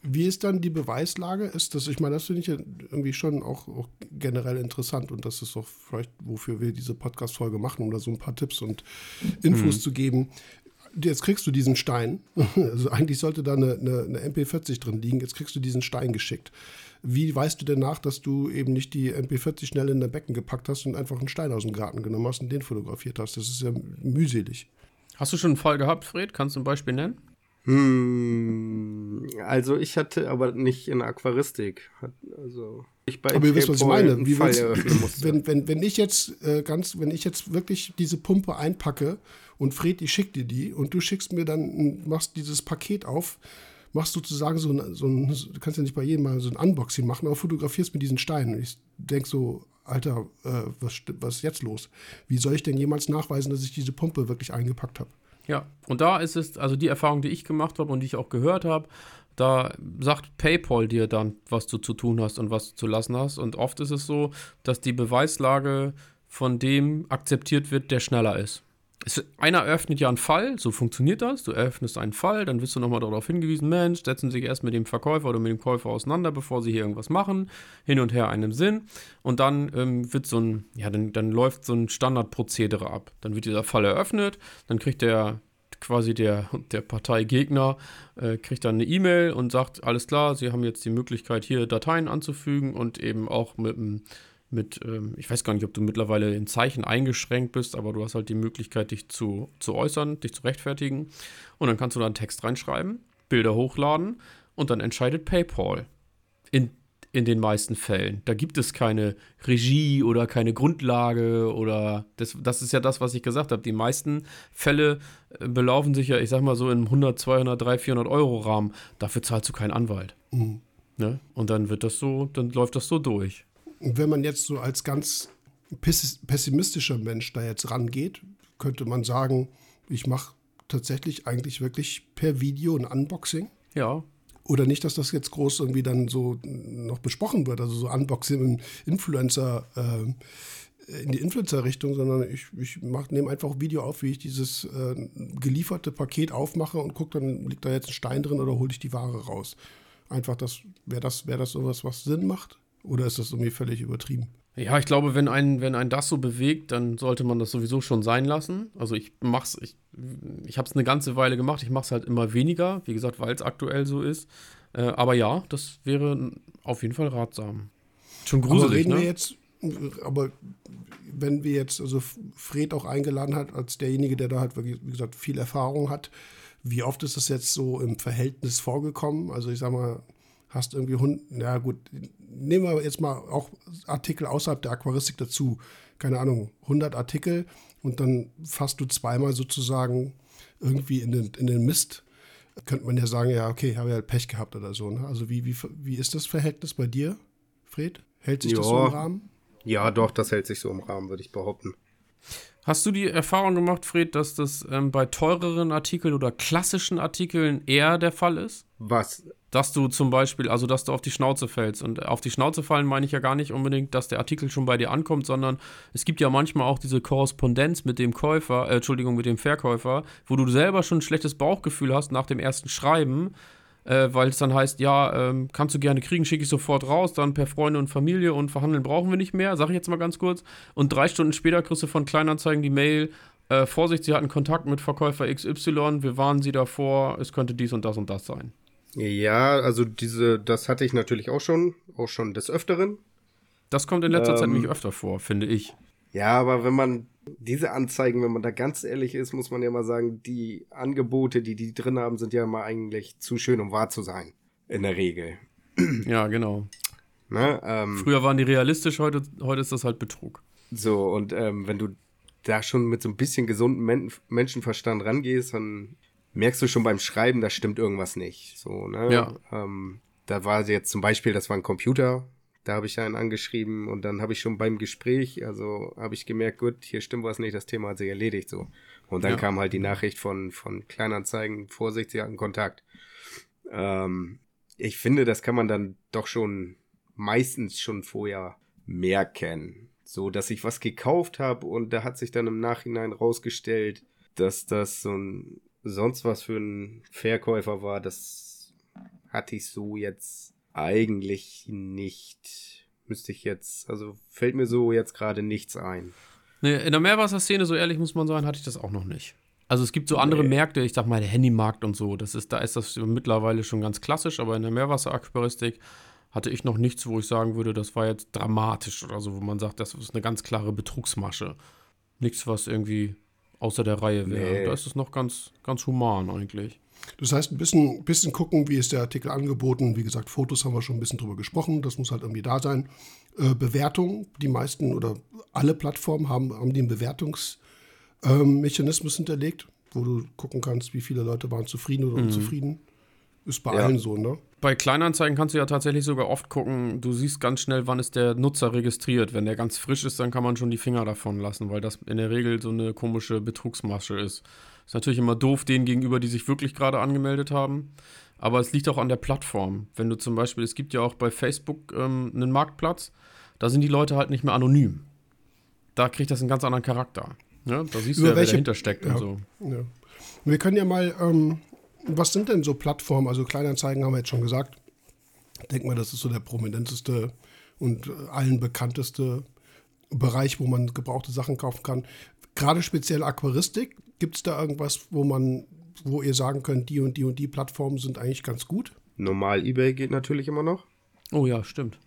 Wie ist dann die Beweislage? Ist das, ich meine, das finde ich irgendwie schon auch, auch, generell interessant und das ist auch vielleicht, wofür wir diese Podcast-Folge machen, um da so ein paar Tipps und Infos mhm. zu geben. Jetzt kriegst du diesen Stein. Also eigentlich sollte da eine, eine, eine MP40 drin liegen. Jetzt kriegst du diesen Stein geschickt. Wie weißt du denn nach, dass du eben nicht die MP40 schnell in dein Becken gepackt hast und einfach einen Stein aus dem Garten genommen hast und den fotografiert hast? Das ist ja mühselig. Hast du schon einen Fall gehabt, Fred? Kannst du ein Beispiel nennen? Hm, also ich hatte aber nicht in Aquaristik. Also ich bei aber ihr wisst, was ich meine. Wie wenn, wenn, wenn ich jetzt äh, ganz, wenn ich jetzt wirklich diese Pumpe einpacke und Fred, ich schick dir die und du schickst mir dann, machst dieses Paket auf, machst sozusagen so ein, so ein du kannst ja nicht bei jedem mal so ein Unboxing machen, aber fotografierst mit diesen Steinen. Und ich denke so, Alter, äh, was, was ist jetzt los? Wie soll ich denn jemals nachweisen, dass ich diese Pumpe wirklich eingepackt habe? Ja, und da ist es, also die Erfahrung, die ich gemacht habe und die ich auch gehört habe, da sagt PayPal dir dann, was du zu tun hast und was du zu lassen hast. Und oft ist es so, dass die Beweislage von dem akzeptiert wird, der schneller ist es, einer eröffnet ja einen Fall, so funktioniert das. Du eröffnest einen Fall, dann wirst du nochmal darauf hingewiesen, Mensch, setzen sich erst mit dem Verkäufer oder mit dem Käufer auseinander, bevor sie hier irgendwas machen, hin und her einem Sinn. Und dann ähm, wird so ein, ja, dann, dann läuft so ein Standardprozedere ab. Dann wird dieser Fall eröffnet, dann kriegt der quasi der, der Parteigegner äh, kriegt dann eine E-Mail und sagt, alles klar, Sie haben jetzt die Möglichkeit, hier Dateien anzufügen und eben auch mit einem mit, ähm, ich weiß gar nicht, ob du mittlerweile in Zeichen eingeschränkt bist, aber du hast halt die Möglichkeit, dich zu, zu äußern, dich zu rechtfertigen. Und dann kannst du da einen Text reinschreiben, Bilder hochladen und dann entscheidet PayPal. In, in den meisten Fällen. Da gibt es keine Regie oder keine Grundlage oder das, das ist ja das, was ich gesagt habe. Die meisten Fälle äh, belaufen sich ja, ich sag mal so, im 100, 200, 300, 400 Euro Rahmen. Dafür zahlst du keinen Anwalt. Mhm. Ne? Und dann wird das so, dann läuft das so durch wenn man jetzt so als ganz pessimistischer Mensch da jetzt rangeht, könnte man sagen, ich mache tatsächlich eigentlich wirklich per Video ein Unboxing. Ja. Oder nicht, dass das jetzt groß irgendwie dann so noch besprochen wird, also so Unboxing im Influencer, äh, in die Influencer-Richtung, sondern ich, ich nehme einfach ein Video auf, wie ich dieses äh, gelieferte Paket aufmache und gucke, dann liegt da jetzt ein Stein drin oder hole ich die Ware raus. Einfach das, wäre das, wäre das sowas, was Sinn macht? Oder ist das irgendwie völlig übertrieben? Ja, ich glaube, wenn ein, wenn ein das so bewegt, dann sollte man das sowieso schon sein lassen. Also ich mach's, ich, ich habe es eine ganze Weile gemacht, ich mache es halt immer weniger, wie gesagt, weil es aktuell so ist. Äh, aber ja, das wäre auf jeden Fall ratsam. Schon gruselig, aber reden ne? Wir jetzt, aber wenn wir jetzt, also Fred auch eingeladen hat, als derjenige, der da halt, wie gesagt, viel Erfahrung hat, wie oft ist das jetzt so im Verhältnis vorgekommen? Also ich sag mal, hast irgendwie Hund, ja gut, nehmen wir jetzt mal auch Artikel außerhalb der Aquaristik dazu. Keine Ahnung, 100 Artikel und dann fasst du zweimal sozusagen irgendwie in den, in den Mist. Könnte man ja sagen, ja, okay, habe ja halt Pech gehabt oder so. Ne? Also wie, wie, wie ist das Verhältnis bei dir, Fred? Hält sich Ja. das so im Rahmen? Ja, doch, das hält sich so im Rahmen, würde ich behaupten. Hast du die Erfahrung gemacht, Fred, dass das ähm, bei teureren Artikeln oder klassischen Artikeln eher der Fall ist? Was? Dass du zum Beispiel, also dass du auf die Schnauze fällst. Und auf die Schnauze fallen meine ich ja gar nicht unbedingt, dass der Artikel schon bei dir ankommt, sondern es gibt ja manchmal auch diese Korrespondenz mit dem Käufer, äh, Entschuldigung, mit dem Verkäufer, wo du selber schon ein schlechtes Bauchgefühl hast nach dem ersten Schreiben, äh, weil es dann heißt, ja, ähm, kannst du gerne kriegen, schicke ich sofort raus, dann per Freunde und Familie und verhandeln brauchen wir nicht mehr, sag ich jetzt mal ganz kurz. Und drei Stunden später kriegst du von Kleinanzeigen die Mail, äh, Vorsicht, Sie hatten Kontakt mit Verkäufer XY, wir warnen Sie davor, es könnte dies und das und das sein. Ja, also diese, das hatte ich natürlich auch schon, auch schon des Öfteren. Das kommt in letzter Zeit Ähm, nämlich öfter vor, finde ich. Ja, aber wenn man diese Anzeigen, wenn man da ganz ehrlich ist, muss man ja mal sagen, die Angebote, die die drin haben, sind ja immer eigentlich zu schön, um wahr zu sein. In der Regel. Ja, genau. Ne? Ähm, Früher waren die realistisch, heute, heute ist das halt Betrug. so, und ähm, wenn du da schon mit so ein bisschen gesunden Men Menschenverstand rangehst, dann merkst du schon beim Schreiben, da stimmt irgendwas nicht. So, ne? Ja. Ähm, da war jetzt zum Beispiel, das war ein Computer, da habe ich einen angeschrieben und dann habe ich schon beim Gespräch, also habe ich gemerkt, gut, hier stimmt was nicht, das Thema hat sich erledigt so. Und dann Ja. kam halt die Nachricht von, von Kleinanzeigen, Vorsicht, sie hatten Kontakt. Ähm, ich finde, das kann man dann doch schon meistens schon vorher merken. So, dass ich was gekauft habe und da hat sich dann im Nachhinein rausgestellt, dass das so ein sonst was für ein Verkäufer war, das hatte ich so jetzt eigentlich nicht. Müsste ich jetzt, also fällt mir so jetzt gerade nichts ein. Nee, in der Meerwasserszene, so ehrlich muss man sagen, hatte ich das auch noch nicht. Also es gibt so andere Nee. Märkte, ich sag mal der Handymarkt und so, das ist, da ist das mittlerweile schon ganz klassisch, aber in der Meerwasseraquaristik hatte ich noch nichts, wo ich sagen würde, das war jetzt dramatisch oder so, wo man sagt, das ist eine ganz klare Betrugsmasche. Nichts, was irgendwie außer der Reihe wäre. Nee. Da ist es noch ganz, ganz human eigentlich. Das heißt, ein bisschen, bisschen gucken, wie ist der Artikel angeboten. Wie gesagt, Fotos haben wir schon ein bisschen drüber gesprochen. Das muss halt irgendwie da sein. Äh, Bewertung, die meisten oder alle Plattformen haben, haben den Bewertungsmechanismus hinterlegt, wo du gucken kannst, wie viele Leute waren zufrieden oder unzufrieden. Ist bei Ja. allen so, ne? Bei Kleinanzeigen kannst du ja tatsächlich sogar oft gucken, du siehst ganz schnell, wann ist der Nutzer registriert. Wenn der ganz frisch ist, dann kann man schon die Finger davon lassen, weil das in der Regel so eine komische Betrugsmasche ist. Ist natürlich immer doof denen gegenüber, die sich wirklich gerade angemeldet haben. Aber es liegt auch an der Plattform. Wenn du zum Beispiel, es gibt ja auch bei Facebook ähm, einen Marktplatz, da sind die Leute halt nicht mehr anonym. Da kriegt das einen ganz anderen Charakter. Ja, da siehst du Über ja, wer welche- dahinter steckt ja. und so. Ja. Wir können ja mal, ähm, was sind denn so Plattformen? Also Kleinanzeigen haben wir jetzt schon gesagt. Ich denke mal, das ist so der prominenteste und äh, allen bekannteste Bereich, wo man gebrauchte Sachen kaufen kann. Gerade speziell Aquaristik, gibt es da irgendwas, wo man, wo ihr sagen könnt, die und die und die Plattformen sind eigentlich ganz gut? Normal eBay geht natürlich immer noch. Oh ja, stimmt.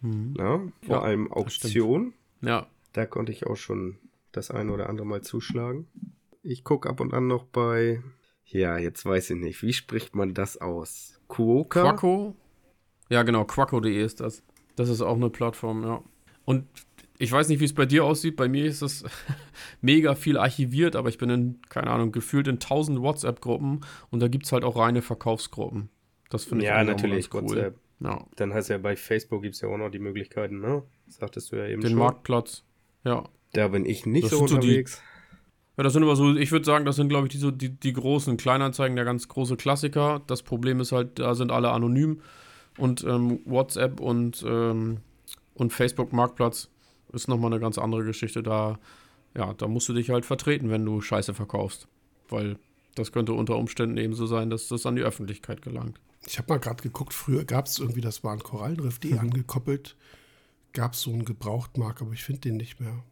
Ne? Vor Ja, allem. Auktion. Ja, Da konnte ich auch schon das eine oder andere Mal zuschlagen. Ich gucke ab und an noch bei. Ja, jetzt weiß ich nicht. Wie spricht man das aus? Kuoka? Quacko? Ja, genau, quacko.de ist das. Das ist auch eine Plattform, ja. Und ich weiß nicht, wie es bei dir aussieht. Bei mir ist es mega viel archiviert, aber ich bin in, keine Ahnung, gefühlt in 1000 WhatsApp-Gruppen und da gibt es halt auch reine Verkaufsgruppen. Das finde ich Ja, natürlich, ganz cool. WhatsApp. Ja, Dann heißt ja bei Facebook gibt es ja auch noch die Möglichkeiten, ne? Sagtest du ja eben den schon. Marktplatz. Ja. Da bin ich nicht Das so sind so die- unterwegs. Ja, das sind aber so, ich würde sagen, das sind, glaube ich, die, so die, die großen Kleinanzeigen, der ganz große Klassiker. Das Problem ist halt, da sind alle anonym. Und ähm, WhatsApp und, ähm, und Facebook Marktplatz ist nochmal eine ganz andere Geschichte. Da, ja, da musst du dich halt vertreten, wenn du Scheiße verkaufst. Weil das könnte unter Umständen eben so sein, dass das an die Öffentlichkeit gelangt. Ich habe mal gerade geguckt, früher gab es irgendwie, das war ein Korallenriff.de Mhm. angekoppelt, gab es so einen Gebrauchtmarkt, aber ich finde den nicht mehr.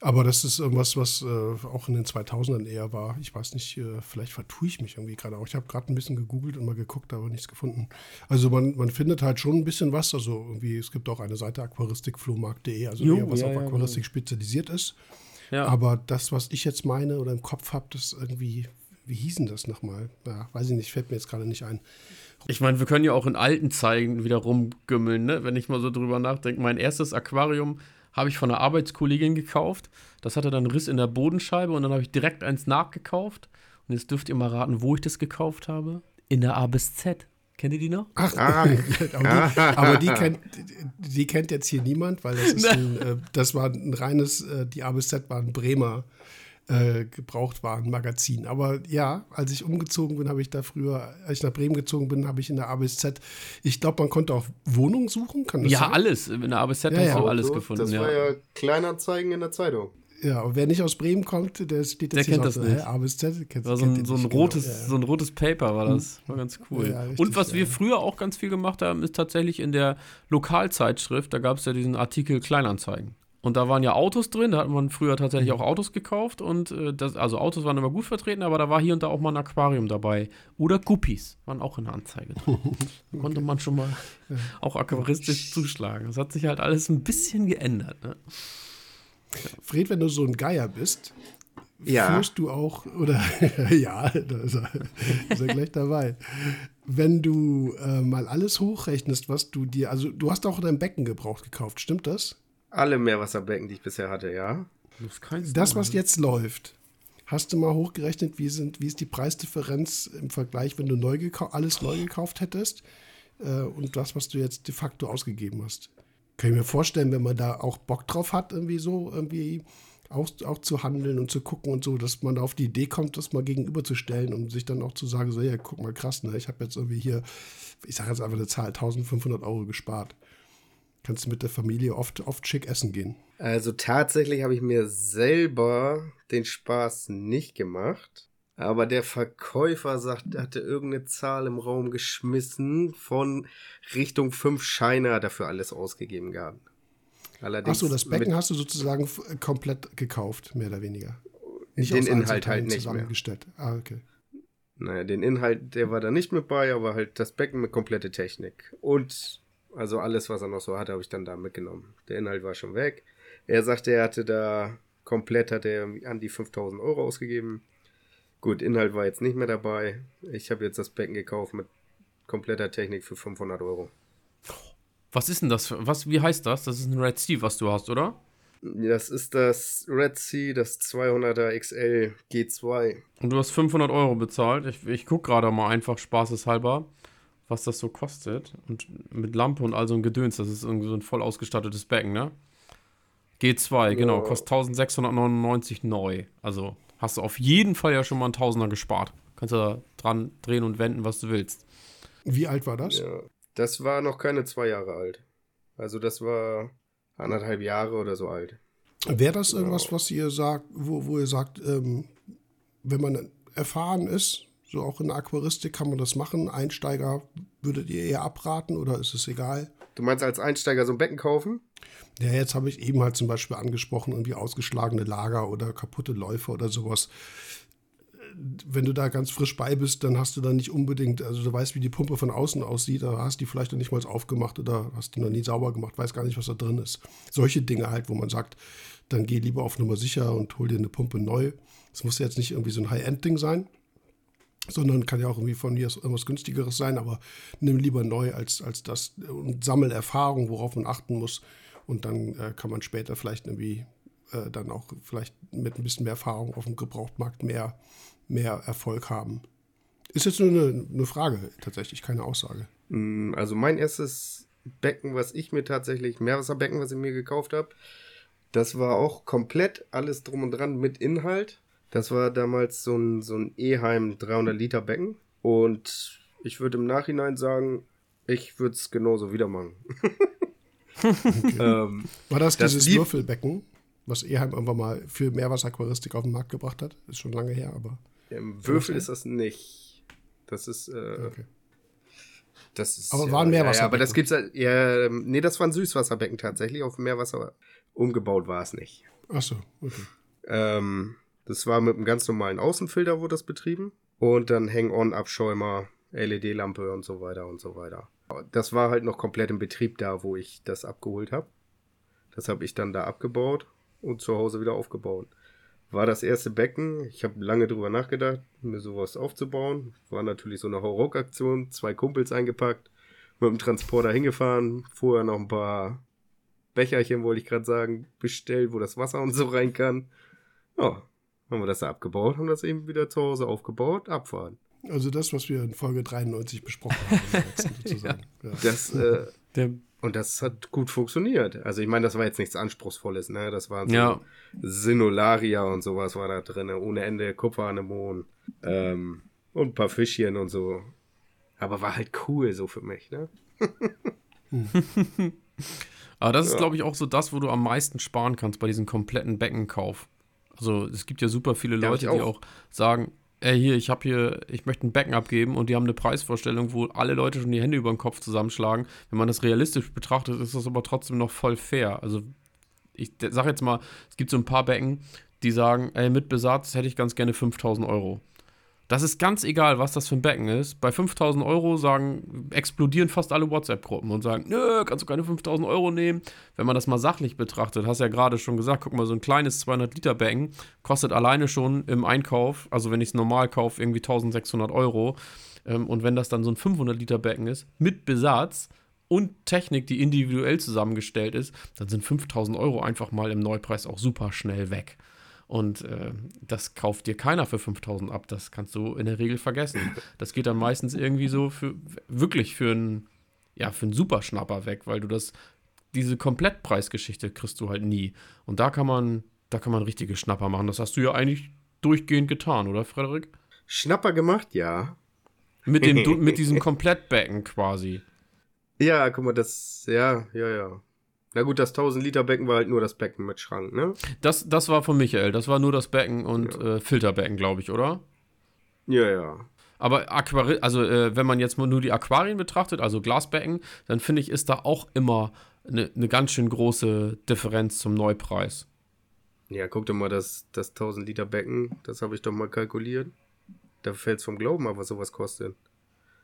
Aber das ist irgendwas, was äh, auch in den 2000ern eher war. Ich weiß nicht, äh, vielleicht vertue ich mich irgendwie gerade auch. Ich habe gerade ein bisschen gegoogelt und mal geguckt, aber nichts gefunden. Also man, man findet halt schon ein bisschen was. Also irgendwie, es gibt auch eine Seite aquaristikflohmarkt.de, also Jo, eher was ja, auf ja, Aquaristik spezialisiert ist. Ja, Aber das, was ich jetzt meine oder im Kopf habe, das irgendwie wie hießen das nochmal? Ja, weiß ich nicht, fällt mir jetzt gerade nicht ein. Ich meine, wir können ja auch in alten Zeigen wieder rumgümmeln, ne? wenn ich mal so drüber nachdenke. Mein erstes Aquarium habe ich von einer Arbeitskollegin gekauft. Das hatte dann einen Riss in der Bodenscheibe und dann habe ich direkt eins nachgekauft. Und jetzt dürft ihr mal raten, wo ich das gekauft habe. In der A bis Z. Kennt ihr die noch? Ach, ah. aber, die, aber die, kennt, die kennt jetzt hier niemand, weil das ist ein, äh, das war ein reines, äh, die A bis Z war ein Bremer äh, Gebrauchtwarenmagazin. Aber ja, als ich umgezogen bin, habe ich da früher, als ich nach Bremen gezogen bin, habe ich in der ABZ, ich glaube, man konnte auch Wohnungen suchen, kann das Ja, sein? alles. In der ABZ ja, hast ja. du alles so, gefunden. Das ja. war ja Kleinanzeigen in der Zeitung. Ja, und wer nicht aus Bremen kommt, der steht jetzt der kennt das nicht. A bis Z, kennt, war so ein, so ein genau. rotes, genau. so ein rotes Paper war das. War ganz cool. Ja, richtig, und was wir früher auch ganz viel gemacht haben, ist tatsächlich in der Lokalzeitschrift, da gab es ja diesen Artikel Kleinanzeigen. Und da waren ja Autos drin, da hat man früher tatsächlich mhm. auch Autos gekauft und äh, das, also Autos waren immer gut vertreten, aber da war hier und da auch mal ein Aquarium dabei. Oder Guppies waren auch in der Anzeige drin. Da konnte man schon mal auch aquaristisch zuschlagen. Das hat sich halt alles ein bisschen geändert. Ne? Fred, wenn du so ein Geier bist, ja. führst du auch, oder ja, da ist er, ist er gleich dabei. Wenn du äh, mal alles hochrechnest, was du dir, also du hast auch dein Becken gebraucht gekauft, stimmt das? Alle Meerwasserbecken, die ich bisher hatte, ja. Das, das was jetzt läuft, hast du mal hochgerechnet, wie, sind, wie ist die Preisdifferenz im Vergleich, wenn du neu alles neu gekauft hättest äh, und das, was du jetzt de facto ausgegeben hast? Kann ich mir vorstellen, wenn man da auch Bock drauf hat, irgendwie so, irgendwie auch, auch zu handeln und zu gucken und so, dass man auf die Idee kommt, das mal gegenüberzustellen und sich dann auch zu sagen, so, ja, guck mal, krass, ne, ich habe jetzt irgendwie hier, ich sage jetzt einfach eine Zahl, 1500 Euro gespart kannst du mit der Familie oft, oft schick essen gehen. Also tatsächlich habe ich mir selber den Spaß nicht gemacht. Aber der Verkäufer sagt, er hatte irgendeine Zahl im Raum geschmissen von Richtung fünf Scheine hat er für alles ausgegeben gehabt. Allerdings Achso, das Becken hast du sozusagen komplett gekauft, mehr oder weniger. Nicht den Inhalt halt nicht mehr. Ah, okay. Naja, den Inhalt, der war da nicht mit bei, aber halt das Becken mit komplette Technik. Und also alles, was er noch so hatte, habe ich dann da mitgenommen. Der Inhalt war schon weg. Er sagte, er hatte da komplett, hat er an die 5000 Euro ausgegeben. Gut, Inhalt war jetzt nicht mehr dabei. Ich habe jetzt das Becken gekauft mit kompletter Technik für 500 Euro. Was ist denn das? Was, wie heißt das? Das ist ein Red Sea, was du hast, oder? Das ist das Red Sea, das 200er XL G2. Und du hast 500 Euro bezahlt. Ich, ich gucke gerade mal einfach spaßeshalber was das so kostet. Und mit Lampe und all so ein Gedöns, das ist irgendwie so ein voll ausgestattetes Becken, ne? G2, ja. genau, kostet 1699 neu. Also hast du auf jeden Fall ja schon mal einen Tausender gespart. Kannst du da dran drehen und wenden, was du willst. Wie alt war das? Ja, das war noch keine zwei Jahre alt. Also das war anderthalb Jahre oder so alt. Wäre das irgendwas, was ihr sagt, wo, wo ihr sagt, ähm, wenn man erfahren ist, so auch in der Aquaristik kann man das machen. Einsteiger würdet ihr eher abraten oder ist es egal? Du meinst als Einsteiger so ein Becken kaufen? Ja, jetzt habe ich eben halt zum Beispiel angesprochen, irgendwie ausgeschlagene Lager oder kaputte Läufe oder sowas. Wenn du da ganz frisch bei bist, dann hast du da nicht unbedingt, also du weißt, wie die Pumpe von außen aussieht, da hast du die vielleicht noch nicht mal aufgemacht oder hast die noch nie sauber gemacht, weiß gar nicht, was da drin ist. Solche Dinge halt, wo man sagt, dann geh lieber auf Nummer sicher und hol dir eine Pumpe neu. Das muss jetzt nicht irgendwie so ein High-End-Ding sein sondern kann ja auch irgendwie von mir irgendwas günstigeres sein, aber nimm lieber neu als, als das und sammel Erfahrung, worauf man achten muss und dann äh, kann man später vielleicht irgendwie äh, dann auch vielleicht mit ein bisschen mehr Erfahrung auf dem Gebrauchtmarkt mehr, mehr Erfolg haben. Ist jetzt nur eine, eine Frage, tatsächlich, keine Aussage. Mm, also mein erstes Becken, was ich mir tatsächlich, Meerwasserbecken, was ich mir gekauft habe, das war auch komplett alles drum und dran mit Inhalt. Das war damals so ein, so ein Eheim 300 Liter Becken. Und ich würde im Nachhinein sagen, ich würde es genauso wieder machen. okay. ähm, war das, das dieses Würfelbecken, was Eheim irgendwann mal für Meerwasseraquaristik auf den Markt gebracht hat? Ist schon lange her, aber. Im Würfel ist das nicht. Das ist. Äh, okay. Das ist, aber war ein Meerwasserbecken. Ja, aber das gibt's ja, nee, das war ein Süßwasserbecken tatsächlich. Auf Meerwasser umgebaut war es nicht. Ach so, okay. Ähm, das war mit einem ganz normalen Außenfilter wurde das betrieben. Und dann Hang-On-Abschäumer, LED-Lampe und so weiter und so weiter. Das war halt noch komplett im Betrieb da, wo ich das abgeholt habe. Das habe ich dann da abgebaut und zu Hause wieder aufgebaut. war das erste Becken. Ich habe lange drüber nachgedacht, mir sowas aufzubauen. War natürlich so eine Hauruck-Aktion. Zwei Kumpels eingepackt, mit dem Transporter hingefahren. Vorher noch ein paar Becherchen, wollte ich gerade sagen, bestellt, wo das Wasser und so rein kann. Ja, haben wir das da abgebaut, haben das eben wieder zu Hause aufgebaut, abfahren. Also das, was wir in Folge 93 besprochen haben. sozusagen. Ja. Das, äh, und das hat gut funktioniert. Also ich meine, das war jetzt nichts Anspruchsvolles, ne? Das waren so ja. Sinularia und sowas war da drin, ohne Ende, Kupferanemonen ähm, und ein paar Fischchen und so. Aber war halt cool so für mich, ne? Aber das ist, ja. glaube ich, auch so das, wo du am meisten sparen kannst bei diesem kompletten Beckenkauf. Also es gibt ja super viele Leute, auch. die auch sagen, ey, hier, ich habe hier, ich möchte ein Becken abgeben und die haben eine Preisvorstellung, wo alle Leute schon die Hände über den Kopf zusammenschlagen. Wenn man das realistisch betrachtet, ist das aber trotzdem noch voll fair. Also ich sage jetzt mal, es gibt so ein paar Becken, die sagen, ey, mit Besatz hätte ich ganz gerne 5000 Euro. Das ist ganz egal, was das für ein Becken ist. Bei 5000 Euro sagen, explodieren fast alle WhatsApp-Gruppen und sagen, nö, kannst du keine 5000 Euro nehmen. Wenn man das mal sachlich betrachtet, hast ja gerade schon gesagt, guck mal, so ein kleines 200-Liter-Becken kostet alleine schon im Einkauf, also wenn ich es normal kaufe, irgendwie 1600 Euro. Ähm, und wenn das dann so ein 500-Liter-Becken ist, mit Besatz, und Technik, die individuell zusammengestellt ist, dann sind 5000 Euro einfach mal im Neupreis auch super schnell weg. Und äh, das kauft dir keiner für 5000 ab. Das kannst du in der Regel vergessen. Das geht dann meistens irgendwie so für wirklich für einen ja, für einen Superschnapper weg, weil du das diese Komplettpreisgeschichte kriegst du halt nie. Und da kann man da kann man richtige Schnapper machen. Das hast du ja eigentlich durchgehend getan, oder Frederik? Schnapper gemacht, ja. Mit, dem, mit diesem Komplettbecken quasi. Ja, guck mal, das, ja, ja, ja. Na gut, das 1000 Liter Becken war halt nur das Becken mit Schrank, ne? Das, das war von Michael. Das war nur das Becken und ja. äh, Filterbecken, glaube ich, oder? Ja, ja. Aber Aquari also äh, wenn man jetzt nur die Aquarien betrachtet, also Glasbecken, dann finde ich, ist da auch immer eine ne ganz schön große Differenz zum Neupreis. Ja, guck dir mal das, das 1000 Liter Becken, das habe ich doch mal kalkuliert. Da fällt es vom Glauben ab, was sowas kostet.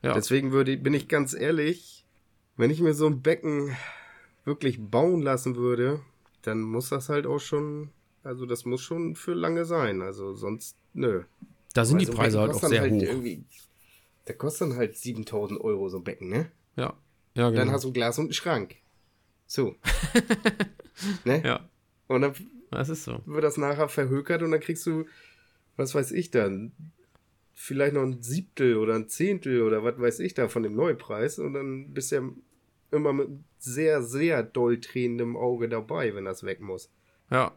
Ja. Deswegen würde, bin ich ganz ehrlich, wenn ich mir so ein Becken wirklich bauen lassen würde, dann muss das halt auch schon, also das muss schon für lange sein. Also sonst, nö. Da sind also die Preise halt auch sehr halt hoch. Da kostet dann halt 7000 Euro so ein Becken, ne? Ja. ja genau. Dann hast du ein Glas und einen Schrank. So. ne? Ja. Und dann das ist so. wird das nachher verhökert und dann kriegst du, was weiß ich dann, vielleicht noch ein Siebtel oder ein Zehntel oder was weiß ich da von dem Neupreis und dann bist du ja immer mit sehr, sehr doll tränendem Auge dabei, wenn das weg muss. Ja.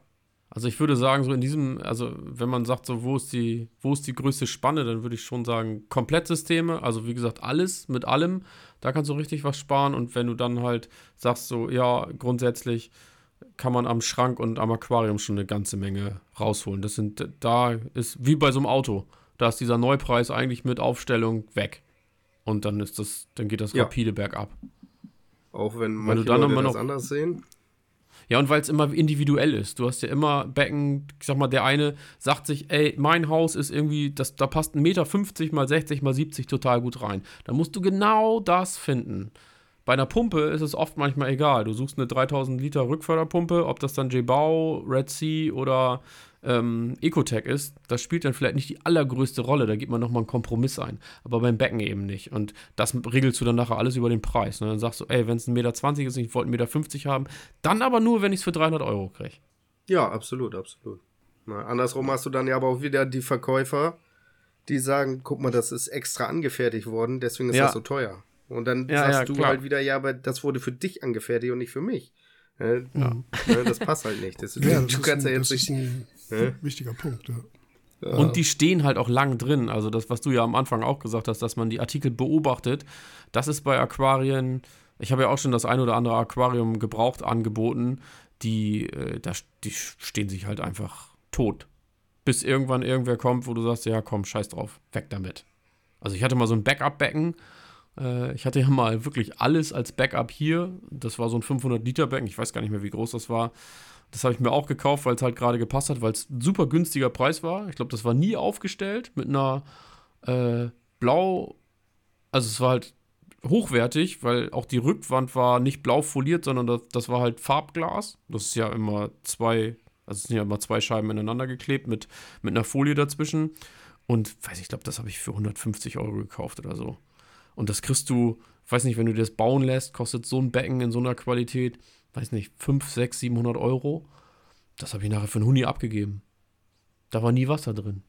Also ich würde sagen, so in diesem, also wenn man sagt, so wo ist die, wo ist die größte Spanne, dann würde ich schon sagen, Komplettsysteme, also wie gesagt, alles mit allem, da kannst du richtig was sparen. Und wenn du dann halt sagst, so, ja, grundsätzlich kann man am Schrank und am Aquarium schon eine ganze Menge rausholen. Das sind, da ist wie bei so einem Auto. Da ist dieser Neupreis eigentlich mit Aufstellung weg. Und dann ist das, dann geht das ja. rapide bergab. Auch wenn manche weil du dann Leute das anders sehen. Ja, und weil es immer individuell ist. Du hast ja immer Becken, ich sag mal, der eine sagt sich, ey, mein Haus ist irgendwie, das, da passt 1,50 Meter mal 60 mal 70 total gut rein. Da musst du genau das finden. Bei einer Pumpe ist es oft manchmal egal. Du suchst eine 3000 Liter Rückförderpumpe, ob das dann J-Bau, Red Sea oder ähm, Ecotech ist, das spielt dann vielleicht nicht die allergrößte Rolle. Da gibt man nochmal einen Kompromiss ein. Aber beim Becken eben nicht. Und das regelst du dann nachher alles über den Preis. Ne? Dann sagst du, ey, wenn es 1,20 Meter ist, ich wollte 1,50 Meter haben, dann aber nur, wenn ich es für 300 Euro kriege. Ja, absolut, absolut. Na, andersrum hast du dann ja aber auch wieder die Verkäufer, die sagen, guck mal, das ist extra angefertigt worden, deswegen ist ja. das so teuer. Und dann ja, sagst ja, du klar. halt wieder, ja, aber das wurde für dich angefertigt und nicht für mich. Äh, ja. Ne, das passt halt nicht. Das, ja, das du kannst ein, ja jetzt nicht. Ein äh? wichtiger Punkt, ja. Und die stehen halt auch lang drin. Also das, was du ja am Anfang auch gesagt hast, dass man die Artikel beobachtet, das ist bei Aquarien, ich habe ja auch schon das ein oder andere Aquarium gebraucht angeboten, die, äh, da, die stehen sich halt einfach tot. Bis irgendwann irgendwer kommt, wo du sagst, ja komm, scheiß drauf, weg damit. Also ich hatte mal so ein Backup-Becken, äh, ich hatte ja mal wirklich alles als Backup hier. Das war so ein 500-Liter-Becken. Ich weiß gar nicht mehr, wie groß das war. Das habe ich mir auch gekauft, weil es halt gerade gepasst hat, weil es ein super günstiger Preis war. Ich glaube, das war nie aufgestellt mit einer äh, Blau. Also es war halt hochwertig, weil auch die Rückwand war nicht blau foliert, sondern das, das war halt Farbglas. Das ist ja immer zwei Also sind ja immer zwei Scheiben ineinander geklebt mit, mit einer Folie dazwischen. Und weiß ich, glaube, das habe ich für 150 Euro gekauft oder so. Und das kriegst du, weiß nicht, wenn du das bauen lässt, kostet so ein Becken in so einer Qualität, weiß nicht, 5, 6, 700 Euro. Das habe ich nachher für einen Huni abgegeben. Da war nie Wasser drin.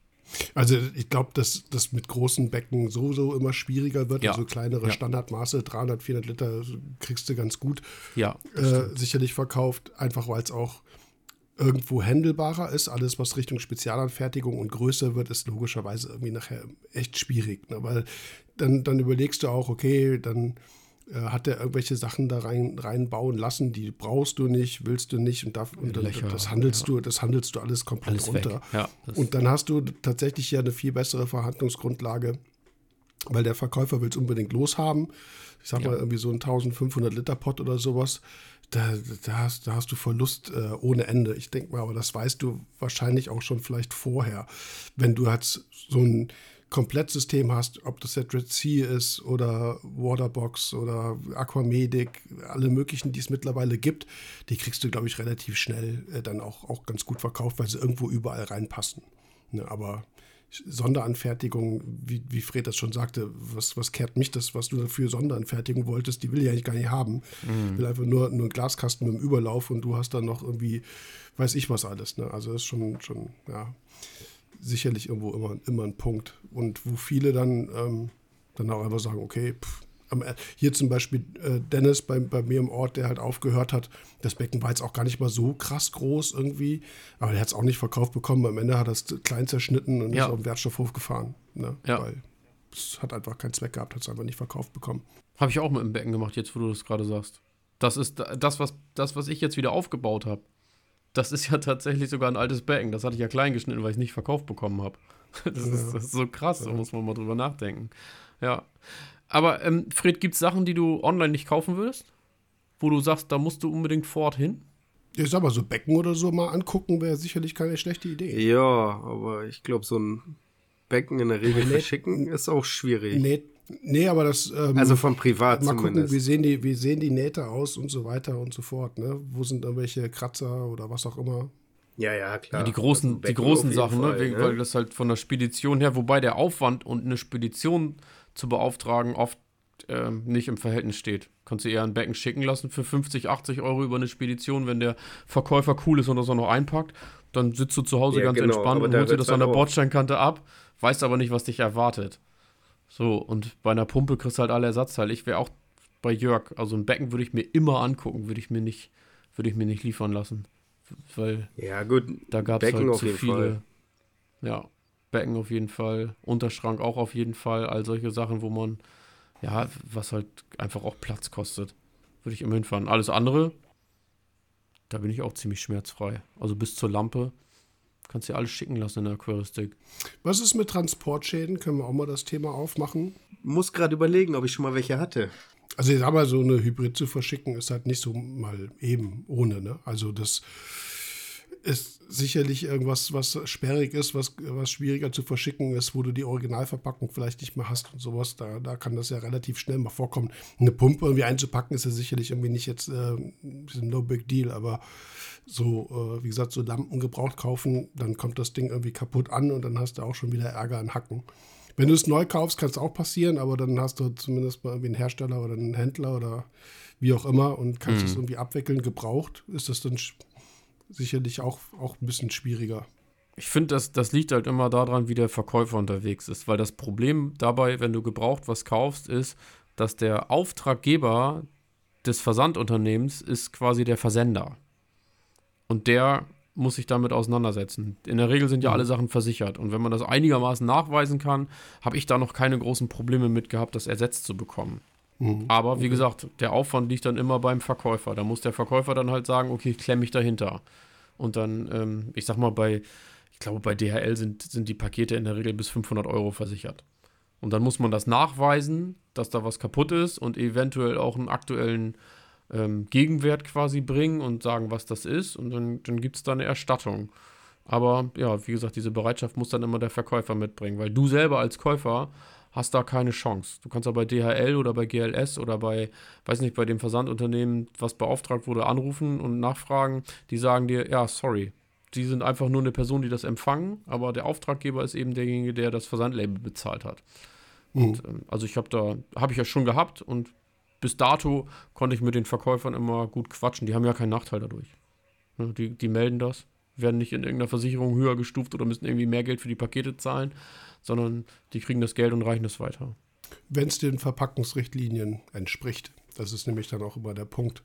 Also ich glaube, dass das mit großen Becken sowieso immer schwieriger wird. Ja. Also kleinere Ja. Standardmaße, 300, 400 Liter kriegst du ganz gut Ja, äh, sicherlich verkauft, einfach weil es auch irgendwo händelbarer ist. Alles, was Richtung Spezialanfertigung und größer wird, ist logischerweise irgendwie nachher echt schwierig. Ne? Weil dann, dann überlegst du auch, okay, dann hat er irgendwelche Sachen da rein, reinbauen lassen, die brauchst du nicht, willst du nicht und, darf, und dann, Löcher, das handelst ja. du, das handelst du alles komplett alles runter. Ja, Und dann hast du tatsächlich ja eine viel bessere Verhandlungsgrundlage, weil der Verkäufer will es unbedingt loshaben. Ich sag Ja. mal, irgendwie so ein 1500 Liter Pot oder sowas. Da, da, hast, da hast du Verlust äh, ohne Ende. Ich denke mal, aber das weißt du wahrscheinlich auch schon vielleicht vorher. Wenn du halt so ein Komplettsystem hast, ob das jetzt Red Sea ist oder Waterbox oder Aquamedic, alle möglichen, die es mittlerweile gibt, die kriegst du, glaube ich, relativ schnell äh, dann auch, auch ganz gut verkauft, weil sie irgendwo überall reinpassen. Ne, aber Sonderanfertigung, wie, wie Fred das schon sagte, was, was kehrt mich das, was du dafür Sonderanfertigung wolltest, die will ich eigentlich gar nicht haben. Ich will einfach nur, nur einen Glaskasten mit dem Überlauf und du hast dann noch irgendwie, weiß ich was alles. Ne? Also das ist schon, schon, ja, sicherlich irgendwo immer, immer ein Punkt. Und wo viele dann, ähm, dann auch einfach sagen, okay, pff, hier zum Beispiel äh, Dennis bei, bei mir im Ort, der halt aufgehört hat, das Becken war jetzt auch gar nicht mal so krass groß irgendwie, aber der hat es auch nicht verkauft bekommen. Am Ende hat er es klein zerschnitten und Ja. ist auf den Wertstoffhof gefahren. Ne? Ja. Weil es hat einfach keinen Zweck gehabt, hat es einfach nicht verkauft bekommen. Habe ich auch mit dem Becken gemacht, jetzt wo du das gerade sagst. Das ist da- das was, das, was ich jetzt wieder aufgebaut habe. Das ist ja tatsächlich sogar ein altes Becken. Das hatte ich ja klein geschnitten, weil ich es nicht verkauft bekommen habe. Das, ist, das ist so krass, da muss man mal drüber nachdenken. Ja. Aber ähm, Fred, gibt es Sachen, die du online nicht kaufen würdest? Wo du sagst, da musst du unbedingt vor Ort hin? Ich sag mal, so Becken oder so mal angucken, wäre sicherlich keine schlechte Idee. Ja, aber ich glaube, so ein Becken in der Regel verschicken ist auch schwierig. Nee, nee aber das. Ähm, Also von privat mal gucken, zumindest. wie sehen, die, wie sehen die Nähte aus und so weiter und so fort. Ne? Wo sind irgendwelche Kratzer oder was auch immer? ja, ja, klar. Ja, die großen, Also die großen Sachen, Fall, ne? Wegen, weil das halt von der Spedition her, wobei der Aufwand und eine Spedition zu beauftragen oft ähm, nicht im Verhältnis steht. Kannst du eher ein Becken schicken lassen für 50, 80 Euro über eine Spedition, wenn der Verkäufer cool ist und das auch noch einpackt. Dann sitzt du zu Hause Ja, ganz genau, entspannt und holst dir das an halt der Bordsteinkante ab, weißt aber nicht, was dich erwartet. So, und bei einer Pumpe kriegst du halt alle Ersatzteile. Ich wäre auch bei Jörg, also ein Becken würde ich mir immer angucken, würde ich mir nicht, würde ich mir nicht liefern lassen. Weil Ja, gut. da gab es halt zu viele. Fall. Ja, Becken auf jeden Fall, Unterschrank auch auf jeden Fall, all solche Sachen, wo man, ja, was halt einfach auch Platz kostet. Würde ich immer hinfahren. Alles andere, da bin ich auch ziemlich schmerzfrei. Also bis zur Lampe kannst du dir alles schicken lassen in der Aquaristik. Was ist mit Transportschäden? Können wir auch mal das Thema aufmachen? Muss gerade überlegen, ob ich schon mal welche hatte. Also ich sag mal, so eine Hybrid zu verschicken ist halt nicht so mal eben ohne. Ne? Also das ist sicherlich irgendwas, was sperrig ist, was, was schwieriger zu verschicken ist, wo du die Originalverpackung vielleicht nicht mehr hast und sowas. Da, da kann das ja relativ schnell mal vorkommen. Eine Pumpe irgendwie einzupacken ist ja sicherlich irgendwie nicht jetzt äh, no big deal, aber so, äh, wie gesagt, so Lampen gebraucht kaufen, dann kommt das Ding irgendwie kaputt an und dann hast du auch schon wieder Ärger an Hacken. Wenn du es neu kaufst, kann es auch passieren, aber dann hast du zumindest mal irgendwie einen Hersteller oder einen Händler oder wie auch immer und kannst es irgendwie abwickeln. Gebraucht ist das dann sicherlich auch, auch ein bisschen schwieriger. Ich finde, das, das liegt halt immer daran, wie der Verkäufer unterwegs ist. Weil das Problem dabei, wenn du gebraucht was kaufst, ist, dass der Auftraggeber des Versandunternehmens ist quasi der Versender. Und der muss sich damit auseinandersetzen. In der Regel sind ja alle Sachen versichert. Und wenn man das einigermaßen nachweisen kann, habe ich da noch keine großen Probleme mit gehabt, das ersetzt zu bekommen. Aber wie gesagt, der Aufwand liegt dann immer beim Verkäufer. Da muss der Verkäufer dann halt sagen, okay, ich klemme mich dahinter. Und dann, ähm, ich sag mal, bei, ich glaube, bei DHL sind, sind die Pakete in der Regel bis 500 Euro versichert. Und dann muss man das nachweisen, dass da was kaputt ist und eventuell auch einen aktuellen ähm, Gegenwert quasi bringen und sagen, was das ist. Und dann, dann gibt es da eine Erstattung. Aber ja, wie gesagt, diese Bereitschaft muss dann immer der Verkäufer mitbringen, weil du selber als Käufer hast da keine Chance. Du kannst da bei DHL oder bei GLS oder bei, weiß nicht, bei dem Versandunternehmen, was beauftragt wurde, anrufen und nachfragen. Die sagen dir, ja, sorry, die sind einfach nur eine Person, die das empfangen, aber der Auftraggeber ist eben derjenige, der das Versandlabel bezahlt hat. Mhm. Und, ähm, also ich habe da, habe ich ja schon gehabt und bis dato konnte ich mit den Verkäufern immer gut quatschen. Die haben ja keinen Nachteil dadurch. Ne, die, die melden das, werden nicht in irgendeiner Versicherung höher gestuft oder müssen irgendwie mehr Geld für die Pakete zahlen, sondern die kriegen das Geld und reichen es weiter. Wenn es den Verpackungsrichtlinien entspricht. Das ist nämlich dann auch immer der Punkt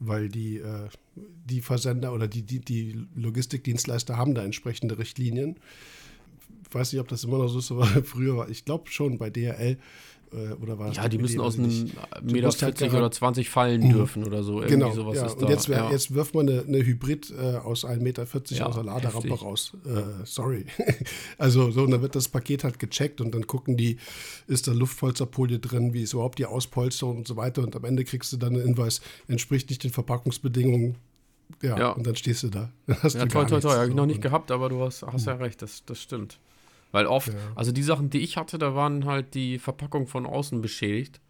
weil die, äh, die Versender oder die, die, die Logistikdienstleister haben da entsprechende Richtlinien. Ich weiß nicht, ob das immer noch so ist, aber früher war, ich glaube schon bei äh, oder war Ja, die müssen aus einem Meter 40 halt oder 20 fallen mhm. dürfen oder so. Irgendwie genau, sowas ja. ist und da. Jetzt, wär, ja. jetzt wirft man eine, eine Hybrid äh, aus 1,40 Meter ja, aus der Laderampe raus. Äh, sorry. also so, und dann wird das Paket halt gecheckt und dann gucken die, ist da Luftpolsterfolie drin, wie ist überhaupt die Auspolsterung und so weiter und am Ende kriegst du dann einen Hinweis, entspricht nicht den Verpackungsbedingungen ja, ja, und dann stehst du da. Hast ja, toll, toll, toll. Habe ich noch nicht gehabt, aber du hast, hast ja recht, das, das stimmt. Weil oft, ja. also die Sachen, die ich hatte, da waren halt die Verpackung von außen beschädigt.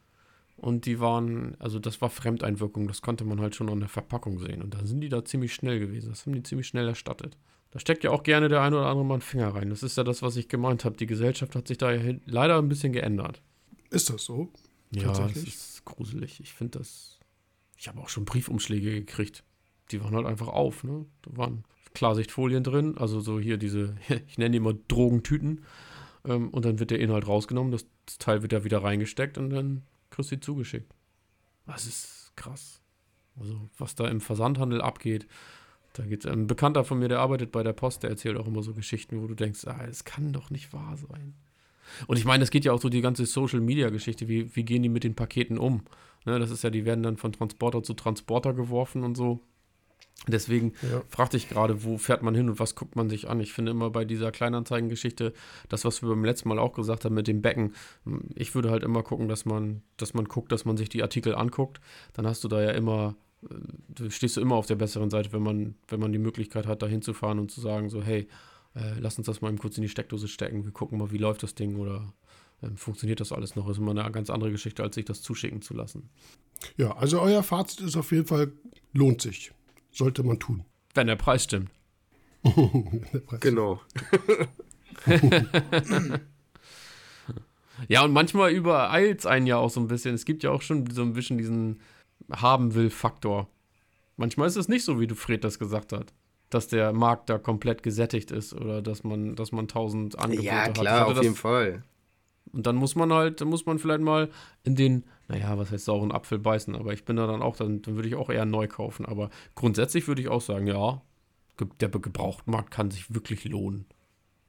Und die waren, also das war Fremdeinwirkung, das konnte man halt schon an der Verpackung sehen. Und da sind die da ziemlich schnell gewesen. Das haben die ziemlich schnell erstattet. Da steckt ja auch gerne der ein oder andere mal einen Finger rein. Das ist ja das, was ich gemeint habe. Die Gesellschaft hat sich da ja leider ein bisschen geändert. Ist das so? Ja, das ist gruselig. Ich finde das. Ich habe auch schon Briefumschläge gekriegt. Die waren halt einfach auf, ne? Da waren Klarsichtfolien drin, also so hier diese, ich nenne die immer Drogentüten. Ähm, und dann wird der Inhalt rausgenommen, das, das Teil wird da wieder reingesteckt und dann kriegst du die zugeschickt. Das ist krass. Also, was da im Versandhandel abgeht. Da geht's ein Bekannter von mir, der arbeitet bei der Post, der erzählt auch immer so Geschichten, wo du denkst, ah, es kann doch nicht wahr sein. Und ich meine, es geht ja auch so die ganze Social Media Geschichte, wie, wie gehen die mit den Paketen um? Ne, das ist ja, die werden dann von Transporter zu Transporter geworfen und so. Deswegen ja. fragte ich gerade, wo fährt man hin und was guckt man sich an? Ich finde immer bei dieser Kleinanzeigengeschichte, das, was wir beim letzten Mal auch gesagt haben mit dem Becken, ich würde halt immer gucken, dass man, dass man guckt, dass man sich die Artikel anguckt. Dann hast du da ja immer, äh, du stehst du immer auf der besseren Seite, wenn man, wenn man die Möglichkeit hat, da hinzufahren und zu sagen, so, hey, äh, lass uns das mal eben kurz in die Steckdose stecken, wir gucken mal, wie läuft das Ding oder äh, funktioniert das alles noch? Das ist immer eine ganz andere Geschichte, als sich das zuschicken zu lassen. Ja, also euer Fazit ist auf jeden Fall, lohnt sich sollte man tun. Wenn der Preis stimmt. der Preis genau. ja, und manchmal übereilt es einen ja auch so ein bisschen. Es gibt ja auch schon so ein bisschen diesen Haben-will-Faktor. Manchmal ist es nicht so, wie du Fred das gesagt hat. Dass der Markt da komplett gesättigt ist oder dass man, dass man tausend Angebote hat. Ja, klar, auf jeden Fall. Und dann muss man halt, dann muss man vielleicht mal in den, naja, was heißt sauren Apfel beißen, aber ich bin da dann auch, dann, dann würde ich auch eher neu kaufen. Aber grundsätzlich würde ich auch sagen, ja, der Gebrauchtmarkt kann sich wirklich lohnen.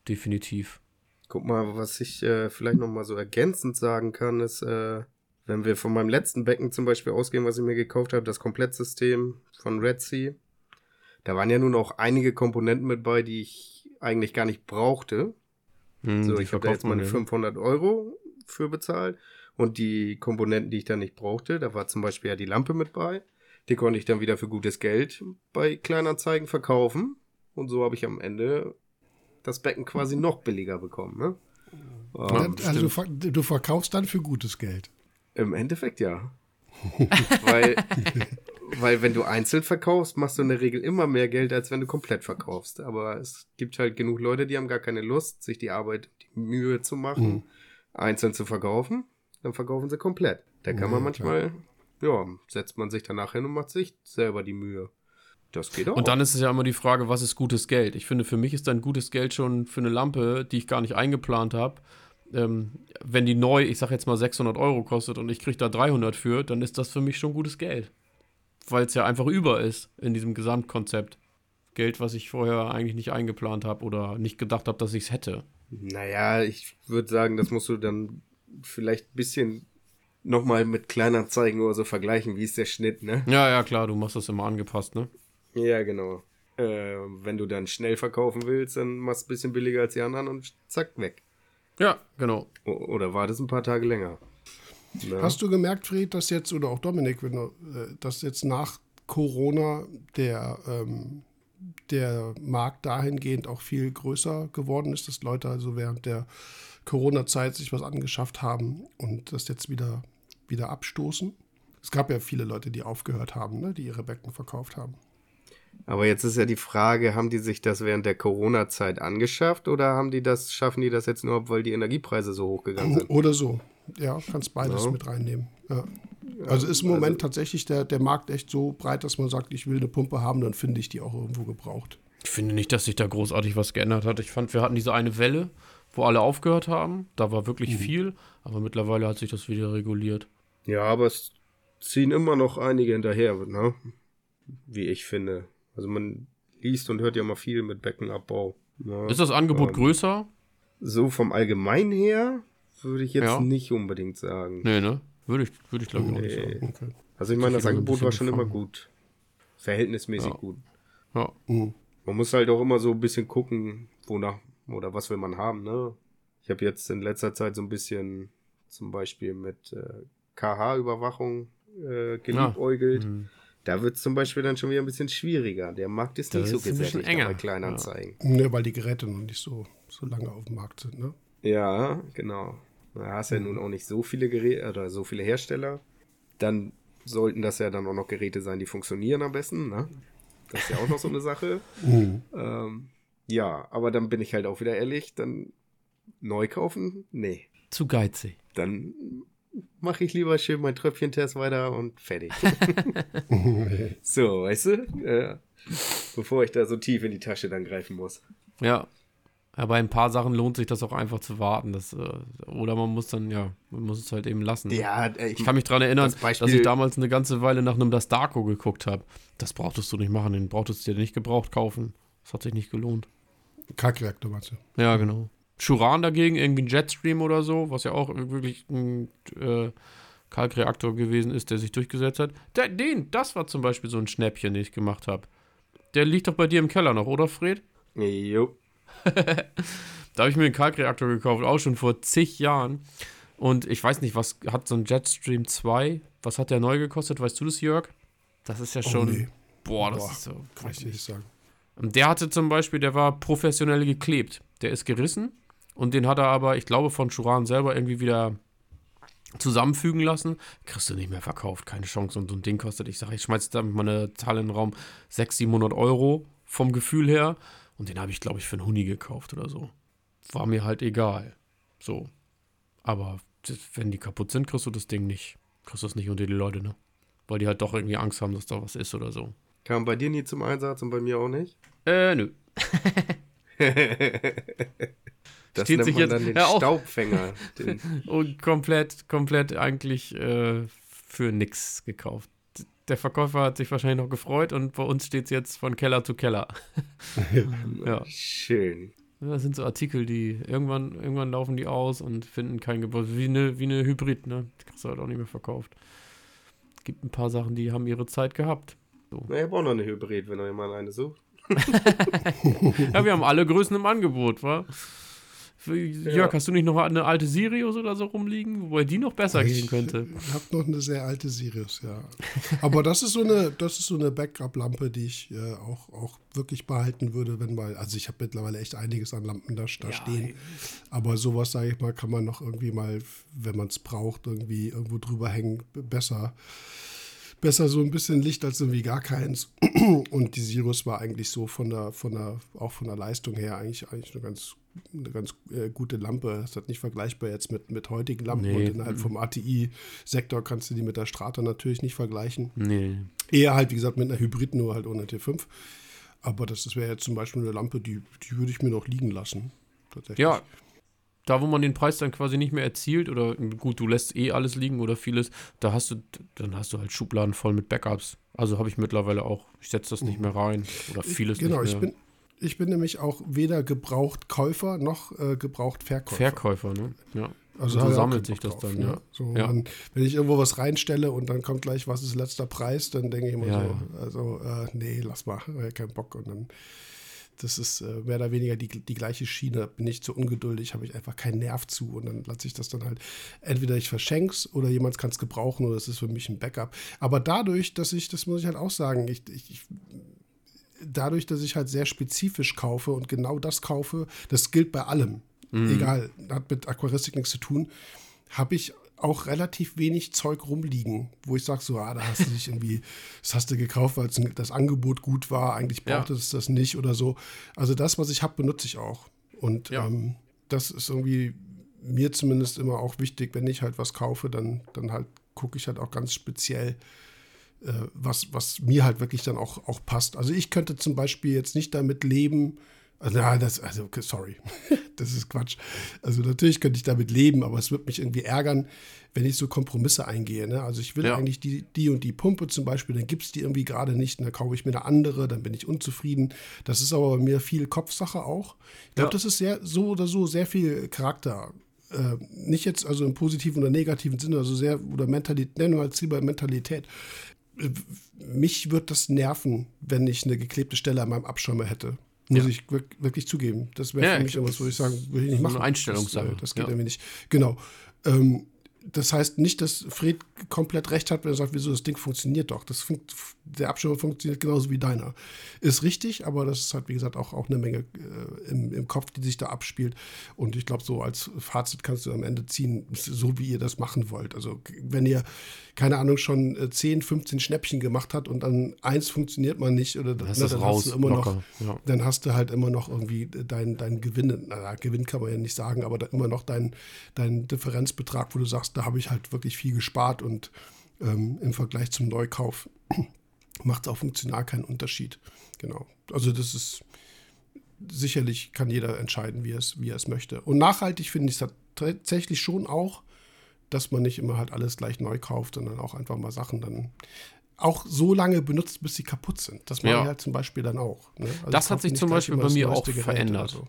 Definitiv. Guck mal, was ich äh, vielleicht nochmal so ergänzend sagen kann, ist, äh, wenn wir von meinem letzten Becken zum Beispiel ausgehen, was ich mir gekauft habe, das Komplettsystem von Red Sea, da waren ja nun auch einige Komponenten mit bei, die ich eigentlich gar nicht brauchte. Hm, so, ich habe da jetzt meine 500 Euro für bezahlt. Und die Komponenten, die ich dann nicht brauchte, da war zum Beispiel ja die Lampe mit bei. Die konnte ich dann wieder für gutes Geld bei Kleinanzeigen verkaufen. Und so habe ich am Ende das Becken quasi noch billiger bekommen. Ne? Ja, ähm, also du, du, verkaufst dann für gutes Geld. Im Endeffekt ja. weil, weil wenn du einzeln verkaufst, machst du in der Regel immer mehr Geld, als wenn du komplett verkaufst. Aber es gibt halt genug Leute, die haben gar keine Lust, sich die Arbeit, die Mühe zu machen, mhm. einzeln zu verkaufen. Dann verkaufen sie komplett. Da kann ja, man manchmal, klar. ja, setzt man sich danach hin und macht sich selber die Mühe. Das geht auch. Und dann ist es ja immer die Frage, was ist gutes Geld? Ich finde, für mich ist dann gutes Geld schon für eine Lampe, die ich gar nicht eingeplant habe. Ähm, wenn die neu, ich sag jetzt mal 600 Euro kostet und ich kriege da 300 für, dann ist das für mich schon gutes Geld weil es ja einfach über ist in diesem Gesamtkonzept. Geld, was ich vorher eigentlich nicht eingeplant habe oder nicht gedacht habe, dass ich es hätte. Naja, ich würde sagen, das musst du dann vielleicht ein bisschen nochmal mit Kleinanzeigen oder so vergleichen. Wie ist der Schnitt, ne? Ja, ja, klar, du machst das immer angepasst, ne? Ja, genau. Äh, wenn du dann schnell verkaufen willst, dann machst du ein bisschen billiger als die anderen und zack, weg. Ja, genau. O oder wartest ein paar Tage länger. Ja. Hast du gemerkt, Fred, dass jetzt, oder auch Dominik, wenn du, äh, dass jetzt nach Corona der, ähm, der Markt dahingehend auch viel größer geworden ist, dass Leute also während der Corona-Zeit sich was angeschafft haben und das jetzt wieder, wieder abstoßen? Es gab ja viele Leute, die aufgehört haben, ne, die ihre Becken verkauft haben. Aber jetzt ist ja die Frage, haben die sich das während der Corona-Zeit angeschafft oder haben die das, schaffen die das jetzt nur, weil die Energiepreise so hochgegangen sind? Oder so. Ja, kannst beides Ja. mit reinnehmen. Ja. Also ist im Moment also- tatsächlich der, der Markt echt so breit, dass man sagt, ich will eine Pumpe haben, dann finde ich die auch irgendwo gebraucht. Ich finde nicht, dass sich da großartig was geändert hat. Ich fand, wir hatten diese eine Welle, wo alle aufgehört haben. Da war wirklich viel, aber mittlerweile hat sich das wieder reguliert. Ja, aber es ziehen immer noch einige hinterher, ne? Wie ich finde. Also man liest und hört ja mal viel mit Beckenabbau. Ne? Ist das Angebot Ähm, größer? So vom Allgemeinen her würde ich jetzt Ja. nicht unbedingt sagen. Nee, ne? Würde ich, würde ich glaube ich auch nicht Nee. sagen. Okay. Also ich meine, das Angebot war schon immer gut. Verhältnismäßig Ja. gut. Ja. Mhm. Man muss halt auch immer so ein bisschen gucken, wonach oder was will man haben, ne? Ich habe jetzt in letzter Zeit so ein bisschen zum Beispiel mit äh, KH-Überwachung äh, geliebäugelt. Mhm. Da wird es zum Beispiel dann schon wieder ein bisschen schwieriger. Der Markt ist Da nicht so ist bisschen gesättigt enger. bei Kleinanzeigen. Ne, weil die Geräte noch nicht so, so lange auf dem Markt sind, ne? Ja, genau. Da hast ja nun auch nicht so viele Geräte oder so viele Hersteller. Dann sollten das ja dann auch noch Geräte sein, die funktionieren am besten, ne? Das ist ja auch noch so eine Sache. Mhm. Ähm, ja, aber dann bin ich halt auch wieder ehrlich, dann neu kaufen? Nee. Zu geizig. Dann mache ich lieber schön meinen Tröpfchentest weiter und fertig. so, weißt du? Äh, bevor ich da so tief in die Tasche dann greifen muss. Ja. Ja, bei ein paar Sachen lohnt sich das auch einfach zu warten. Das, äh, oder man muss dann, ja, man muss es halt eben lassen. Ja, äh, Ich kann mich daran erinnern, Das Beispiel- dass ich damals eine ganze Weile nach einem Das Darko geguckt habe. Das brauchtest du nicht machen, den brauchtest du dir nicht gebraucht kaufen. Das hat sich nicht gelohnt. Kalkreaktor, meinst du? Ja, genau. Churan dagegen, irgendwie ein Jetstream oder so, was ja auch wirklich ein äh, Kalkreaktor gewesen ist, der sich durchgesetzt hat. Der, den, das war zum Beispiel so ein Schnäppchen, den ich gemacht habe. Der liegt doch bei dir im Keller noch, oder Fred? Jo. Da habe ich mir einen Kalkreaktor gekauft, auch schon vor zig Jahren. Und ich weiß nicht, was hat so ein Jetstream 2, was hat der neu gekostet? Weißt du das, Jörg? Das ist ja schon. Oh, nee. Boah, das Boah, ist so. Kann ich nicht sagen. Der hatte zum Beispiel, der war professionell geklebt. Der ist gerissen und den hat er aber, ich glaube, von Churan selber irgendwie wieder zusammenfügen lassen. Kriegst du nicht mehr verkauft, keine Chance. Und so ein Ding kostet, ich sage, ich schmeiß da mal eine Zahl in den Raum, 600, 700 Euro vom Gefühl her. Und den habe ich, glaube ich, für einen Huni gekauft oder so. War mir halt egal. So. Aber das, wenn die kaputt sind, kriegst du das Ding nicht. Kriegst du es nicht unter die Leute, ne? Weil die halt doch irgendwie Angst haben, dass da was ist oder so. Kam bei dir nie zum Einsatz und bei mir auch nicht? Äh, nö. Das Steht nennt sich jetzt- dann den auf. Staubfänger. Den, Und komplett, komplett eigentlich äh, für nix gekauft. Der Verkäufer hat sich wahrscheinlich noch gefreut und bei uns steht es jetzt von Keller zu Keller. ja. Schön. Das sind so Artikel, die irgendwann, irgendwann laufen die aus und finden kein Gebäude. Wie eine, wie eine Hybrid, ne? Die kriegst du halt auch nicht mehr verkauft. Es gibt ein paar Sachen, die haben ihre Zeit gehabt. Na, ich auch noch eine Hybrid, wenn euch mal eine sucht. Ja, wir haben alle Größen im Angebot, wa? Jörg, hast du nicht noch eine alte Sirius oder so rumliegen, wobei die noch besser gehen könnte? Ich habe noch eine sehr alte Sirius, ja. Aber das ist so eine, das ist so eine Backup-Lampe, die ich äh, auch, auch wirklich behalten würde, wenn mal, also ich habe mittlerweile echt einiges an Lampen da, da stehen. Aber sowas, sage ich mal, kann man noch irgendwie mal, wenn man es braucht, irgendwie irgendwo drüber hängen, besser. Besser so ein bisschen Licht als irgendwie gar keins. Und die Sirius war eigentlich so von der, von der, auch von der Leistung her eigentlich, eigentlich eine ganz, eine ganz äh, gute Lampe. Das ist nicht vergleichbar jetzt mit, mit heutigen Lampen. Nee. Und innerhalb vom ATI-Sektor kannst du die mit der Strata natürlich nicht vergleichen. Nee. Eher halt, wie gesagt, mit einer Hybrid, nur halt ohne T5. Aber das, das wäre jetzt zum Beispiel eine Lampe, die, die würde ich mir noch liegen lassen. Tatsächlich. Ja, da wo man den Preis dann quasi nicht mehr erzielt oder gut, du lässt eh alles liegen oder vieles, da hast du, dann hast du halt Schubladen voll mit Backups. Also habe ich mittlerweile auch, ich setze das nicht mehr rein oder vieles Genau, nicht ich mehr. bin, ich bin nämlich auch weder gebraucht Käufer noch äh, gebraucht Verkäufer. Verkäufer, ne? Ja. Also so auch sammelt keinen sich das drauf, dann, ne? ja. So, Ja. Man, wenn ich irgendwo was reinstelle und dann kommt gleich, was ist letzter Preis, dann denke ich immer Ja, so, also, äh, nee, lass mal, äh, kein Bock. Und dann, das ist äh, mehr oder weniger die, die gleiche Schiene. Bin ich zu ungeduldig, habe ich einfach keinen Nerv zu. Und dann lasse ich das dann halt, entweder ich verschenk's oder jemand kann es gebrauchen oder es ist für mich ein Backup. Aber dadurch, dass ich, das muss ich halt auch sagen, ich, ich, ich dadurch, dass ich halt sehr spezifisch kaufe und genau das kaufe, das gilt bei allem. Egal, hat mit Aquaristik nichts zu tun, habe ich auch relativ wenig Zeug rumliegen, wo ich sage, so, ah, da hast du dich irgendwie, das hast du gekauft, weil das Angebot gut war, eigentlich brauchte ja. es das nicht oder so. Also das, was ich habe, benutze ich auch. Und ja. ähm, das ist irgendwie mir zumindest immer auch wichtig, wenn ich halt was kaufe, dann, dann halt gucke ich halt auch ganz speziell, äh, was, was mir halt wirklich dann auch, auch passt. Also ich könnte zum Beispiel jetzt nicht damit leben, also, ja, das, also, sorry, das ist Quatsch. Also, natürlich könnte ich damit leben, aber es wird mich irgendwie ärgern, wenn ich so Kompromisse eingehe. Ne? Also, ich will ja. eigentlich die, die und die Pumpe zum Beispiel, dann gibt es die irgendwie gerade nicht, und dann kaufe ich mir eine andere, dann bin ich unzufrieden. Das ist aber bei mir viel Kopfsache auch. Ich glaube, ja. das ist sehr, so oder so sehr viel Charakter. Äh, nicht jetzt also im positiven oder negativen Sinne, also sehr, oder Mentalität, nennen wir als lieber Mentalität äh, mich wird das nerven, wenn ich eine geklebte Stelle an meinem Abschirmer hätte. Muss ja. ich wirklich zugeben. Das wäre ja, für mich etwas, wo ich sagen, will ich nicht machen. Eine Einstellungssache. Das, das geht ja. irgendwie nicht. Genau. Ähm, das heißt nicht, dass Fred komplett recht hat, wenn er sagt, wieso das Ding funktioniert doch. Das fun der Abschirm funktioniert genauso wie deiner. Ist richtig, aber das ist halt, wie gesagt, auch, auch eine Menge äh, im, im, Kopf, die sich da abspielt. Und ich glaube, so als Fazit kannst du am Ende ziehen, so wie ihr das machen wollt. Also, wenn ihr, keine Ahnung, schon 10, äh, 15 Schnäppchen gemacht habt und dann eins funktioniert mal nicht, oder das ne, dann raus, hast du immer locker, noch, ja. dann hast du halt immer noch irgendwie deinen dein Gewinn, na, Gewinn kann man ja nicht sagen, aber immer noch deinen dein Differenzbetrag, wo du sagst, da habe ich halt wirklich viel gespart und ähm, im Vergleich zum Neukauf macht es auch funktional keinen Unterschied. Genau. Also das ist sicherlich kann jeder entscheiden, wie er es, wie er es möchte. Und nachhaltig finde ich es tatsächlich schon auch, dass man nicht immer halt alles gleich neu kauft, sondern auch einfach mal Sachen dann auch so lange benutzt, bis sie kaputt sind. Das mache ja. ich halt zum Beispiel dann auch. Ne? Also das hat sich zum Beispiel bei mir auch verändert. So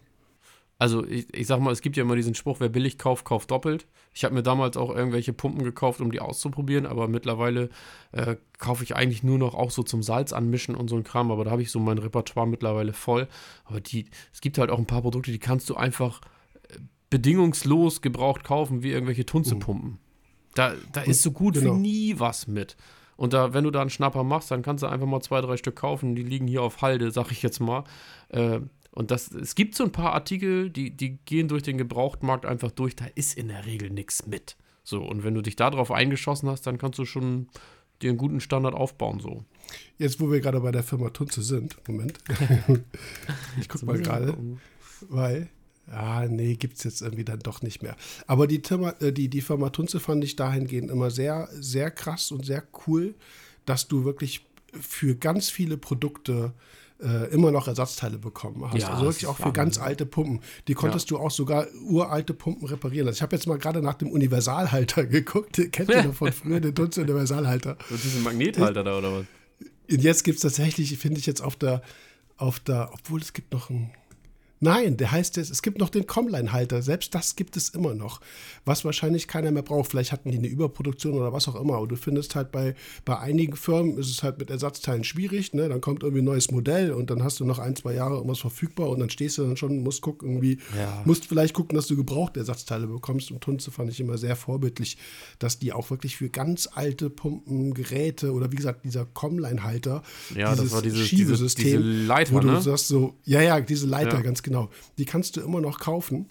also ich, ich sag mal, es gibt ja immer diesen Spruch, wer billig kauft, kauft doppelt. Ich habe mir damals auch irgendwelche Pumpen gekauft, um die auszuprobieren, aber mittlerweile äh, kaufe ich eigentlich nur noch auch so zum Salz anmischen und so ein Kram, aber da habe ich so mein Repertoire mittlerweile voll. Aber die, es gibt halt auch ein paar Produkte, die kannst du einfach äh, bedingungslos gebraucht kaufen, wie irgendwelche Tunzepumpen. Da, da ist so gut genau. wie nie was mit. Und da, wenn du da einen Schnapper machst, dann kannst du einfach mal zwei, drei Stück kaufen. Die liegen hier auf Halde, sag ich jetzt mal. Äh, und das, es gibt so ein paar Artikel, die, die gehen durch den Gebrauchtmarkt einfach durch, da ist in der Regel nichts mit. So, und wenn du dich darauf eingeschossen hast, dann kannst du schon dir einen guten Standard aufbauen. So. Jetzt, wo wir gerade bei der Firma Tunze sind, Moment. ich guck mal gerade, weil, ah, nee, gibt es jetzt irgendwie dann doch nicht mehr. Aber die, Firma, äh, die, die Firma Tunze fand ich dahingehend immer sehr, sehr krass und sehr cool, dass du wirklich für ganz viele Produkte äh, immer noch Ersatzteile bekommen hast. Ja, also wirklich auch für ganz alte Pumpen. Die konntest ja. du auch sogar uralte Pumpen reparieren. Also ich habe jetzt mal gerade nach dem Universalhalter geguckt. Kennt ihr noch von früher den Dunst Universalhalter? Und diesen Magnethalter da oder was? Und jetzt gibt es tatsächlich, finde ich jetzt auf der, auf der, obwohl es gibt noch ein Nein, der heißt jetzt, es gibt noch den Comline-Halter. Selbst das gibt es immer noch. Was wahrscheinlich keiner mehr braucht. Vielleicht hatten die eine Überproduktion oder was auch immer. Aber du findest halt bei, bei einigen Firmen ist es halt mit Ersatzteilen schwierig. Ne? Dann kommt irgendwie ein neues Modell und dann hast du noch ein, zwei Jahre irgendwas verfügbar und dann stehst du dann schon, musst gucken, irgendwie, ja. musst vielleicht gucken, dass du gebrauchte Ersatzteile bekommst. Und Tunze fand ich immer sehr vorbildlich, dass die auch wirklich für ganz alte Pumpen, Geräte oder wie gesagt, dieser Comline-Halter, ja, dieses das war dieses, Schiebesystem, diese, diese Leiter, wo du ne? sagst so, ja, ja, diese Leiter, ja. ganz genau genau. Die kannst du immer noch kaufen.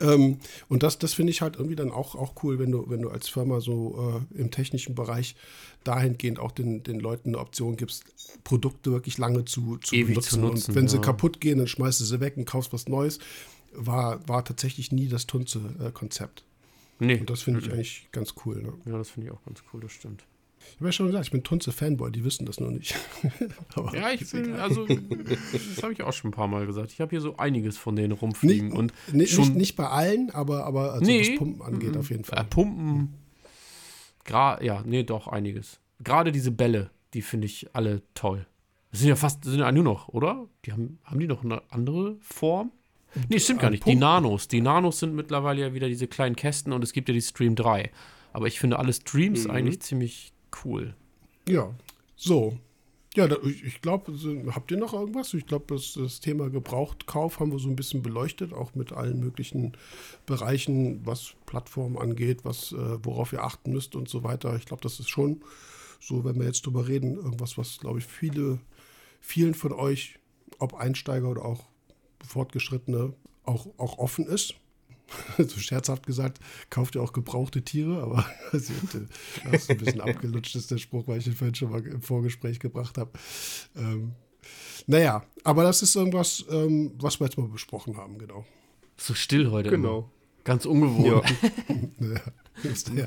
Ähm, und das, das finde ich halt irgendwie dann auch, auch cool, wenn du, wenn du als Firma so äh, im technischen Bereich dahingehend auch den, den Leuten eine Option gibst, Produkte wirklich lange zu, zu, benutzen. zu nutzen. Und wenn ja. sie kaputt gehen, dann schmeißt du sie weg und kaufst was Neues. War, war tatsächlich nie das Tunze-Konzept. Äh, nee. Und das finde ich mhm. eigentlich ganz cool. Ne? Ja, das finde ich auch ganz cool, das stimmt. Ich habe ja schon gesagt, ich bin Tunze-Fanboy, die wissen das noch nicht. ja, ich bin, also, das habe ich auch schon ein paar Mal gesagt. Ich habe hier so einiges von denen rumfliegen. Nicht, und nicht, schon, nicht bei allen, aber, aber also nee, was Pumpen angeht, auf jeden Fall. Äh, Pumpen, gra ja, nee, doch, einiges. Gerade diese Bälle, die finde ich alle toll. Das sind ja fast, sind ja nur noch, oder? Die haben, haben die noch eine andere Form? Nee, stimmt gar nicht. Die Nanos. Die Nanos sind mittlerweile ja wieder diese kleinen Kästen und es gibt ja die Stream 3. Aber ich finde alle Streams mhm. eigentlich ziemlich cool. Ja, so. Ja, da, ich, glaube, habt ihr noch irgendwas? Ich glaube, das, das, Thema Gebrauchtkauf haben wir so ein bisschen beleuchtet, auch mit allen möglichen Bereichen, was Plattformen angeht, was, äh, worauf ihr achten müsst und so weiter. Ich glaube, das ist schon so, wenn wir jetzt drüber reden, irgendwas, was, glaube ich, viele, vielen von euch, ob Einsteiger oder auch Fortgeschrittene, auch, auch offen ist. so scherzhaft gesagt, kauft ihr auch gebrauchte Tiere, aber also, das ist ein bisschen abgelutscht, ist der Spruch, weil ich ihn vorhin schon mal im Vorgespräch gebracht habe. Ähm, naja, aber das ist irgendwas, ähm, was wir jetzt mal besprochen haben, genau. So still heute. Genau. Immer. Ganz ungewohnt. Ja. Naja, ist ja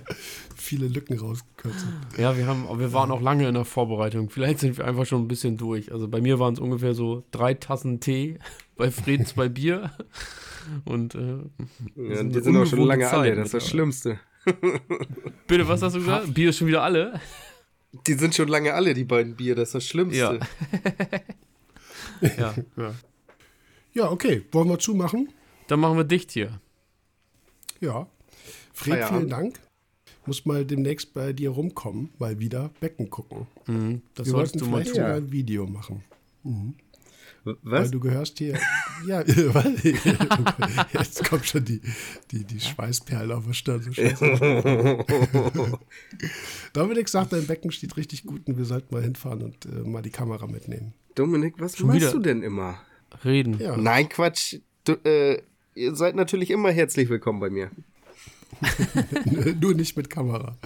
viele Lücken rausgekürzt. Ja, wir haben, wir waren auch lange in der Vorbereitung. Vielleicht sind wir einfach schon ein bisschen durch. Also bei mir waren es ungefähr so drei Tassen Tee, bei Fred zwei Bier. Und äh, Ja, eine die sind auch schon lange alle, Zeit das ist das. Schlimmste. bitte, was hast du gesagt? Bier ist schon wieder alle? Die sind schon lange alle, die beiden Bier, das ist das Schlimmste. Ja. ja, ja. Ja, okay, wollen wir zumachen? Dann machen wir dicht hier. Ja. Fred, Feierabend. vielen Dank. Muss mal demnächst bei dir rumkommen, mal wieder Becken gucken. Mhm, das Wir solltest wollten du mal vielleicht tun. sogar ein Video machen. Weil Was? du gehörst hier. ja, weil, jetzt kommt schon die, die, die Schweißperle auf der Stirn. So. Dominik sagt, dein Becken steht richtig gut und wir sollten mal hinfahren und äh, mal die Kamera mitnehmen. Dominik, was Schon machst wieder? du denn immer? Reden. Ja, Nein, Quatsch. Du, äh, ihr seid natürlich immer herzlich willkommen bei mir. nur nicht mit Kamera.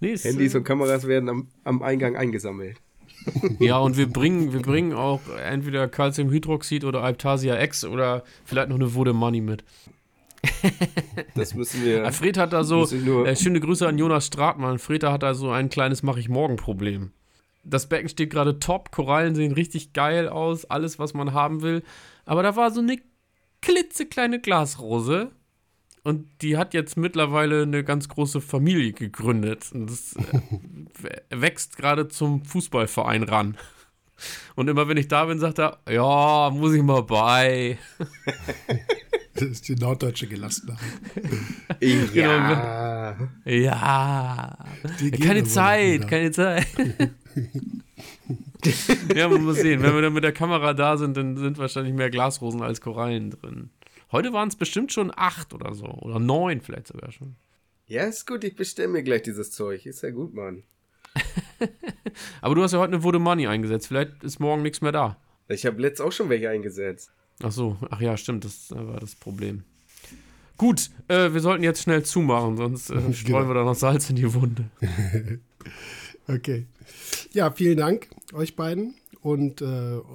Nee, Handys äh, und Kameras werden am, am Eingang eingesammelt. Ja, und wir bringen, wir bringen auch entweder Calciumhydroxid oder Alptasia X oder vielleicht noch eine Vode Money mit. Das müssen wir. Ja. Fred hat da so, äh, schöne Grüße an Jonas Stratmann. Fred hat da so ein kleines Mach ich morgen Problem. Das Becken steht gerade top, Korallen sehen richtig geil aus, alles, was man haben will. Aber da war so eine klitzekleine Glasrose und die hat jetzt mittlerweile eine ganz große Familie gegründet. Und das äh, wächst gerade zum Fußballverein ran. Und immer wenn ich da bin, sagt er, ja, muss ich mal bei. Das ist die norddeutsche Gelassenheit. ja. Ja. Die gehen Keine Zeit, keine Zeit. ja, man muss sehen. Wenn wir dann mit der Kamera da sind, dann sind wahrscheinlich mehr Glasrosen als Korallen drin. Heute waren es bestimmt schon acht oder so. Oder neun vielleicht sogar schon. ja, ist gut, ich bestelle mir gleich dieses Zeug. Ist ja gut, Mann. Aber du hast ja heute eine Vode Money eingesetzt. Vielleicht ist morgen nichts mehr da. Ich habe letzt auch schon welche eingesetzt. Ach so, ach ja, stimmt, das war das Problem. Gut, äh, wir sollten jetzt schnell zumachen, sonst äh, streuen wir da noch Salz in die Wunde. Okay. Ja, vielen Dank euch beiden und äh,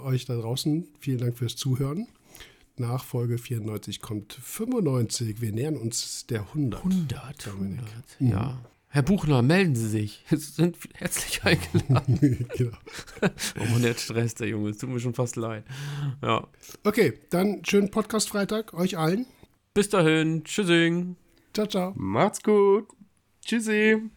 euch da draußen. Vielen Dank fürs Zuhören. Nach Folge 94 kommt 95. Wir nähern uns der 100. 100, 100. Ja. Herr Buchner, melden Sie sich. Sie sind herzlich eingeladen. genau. Oh Mann, der Stress, der Junge. Es tut mir schon fast leid. Ja. Okay, dann schönen Podcast-Freitag euch allen. Bis dahin. Tschüssing. Ciao, ciao. Macht's gut. Tschüssi.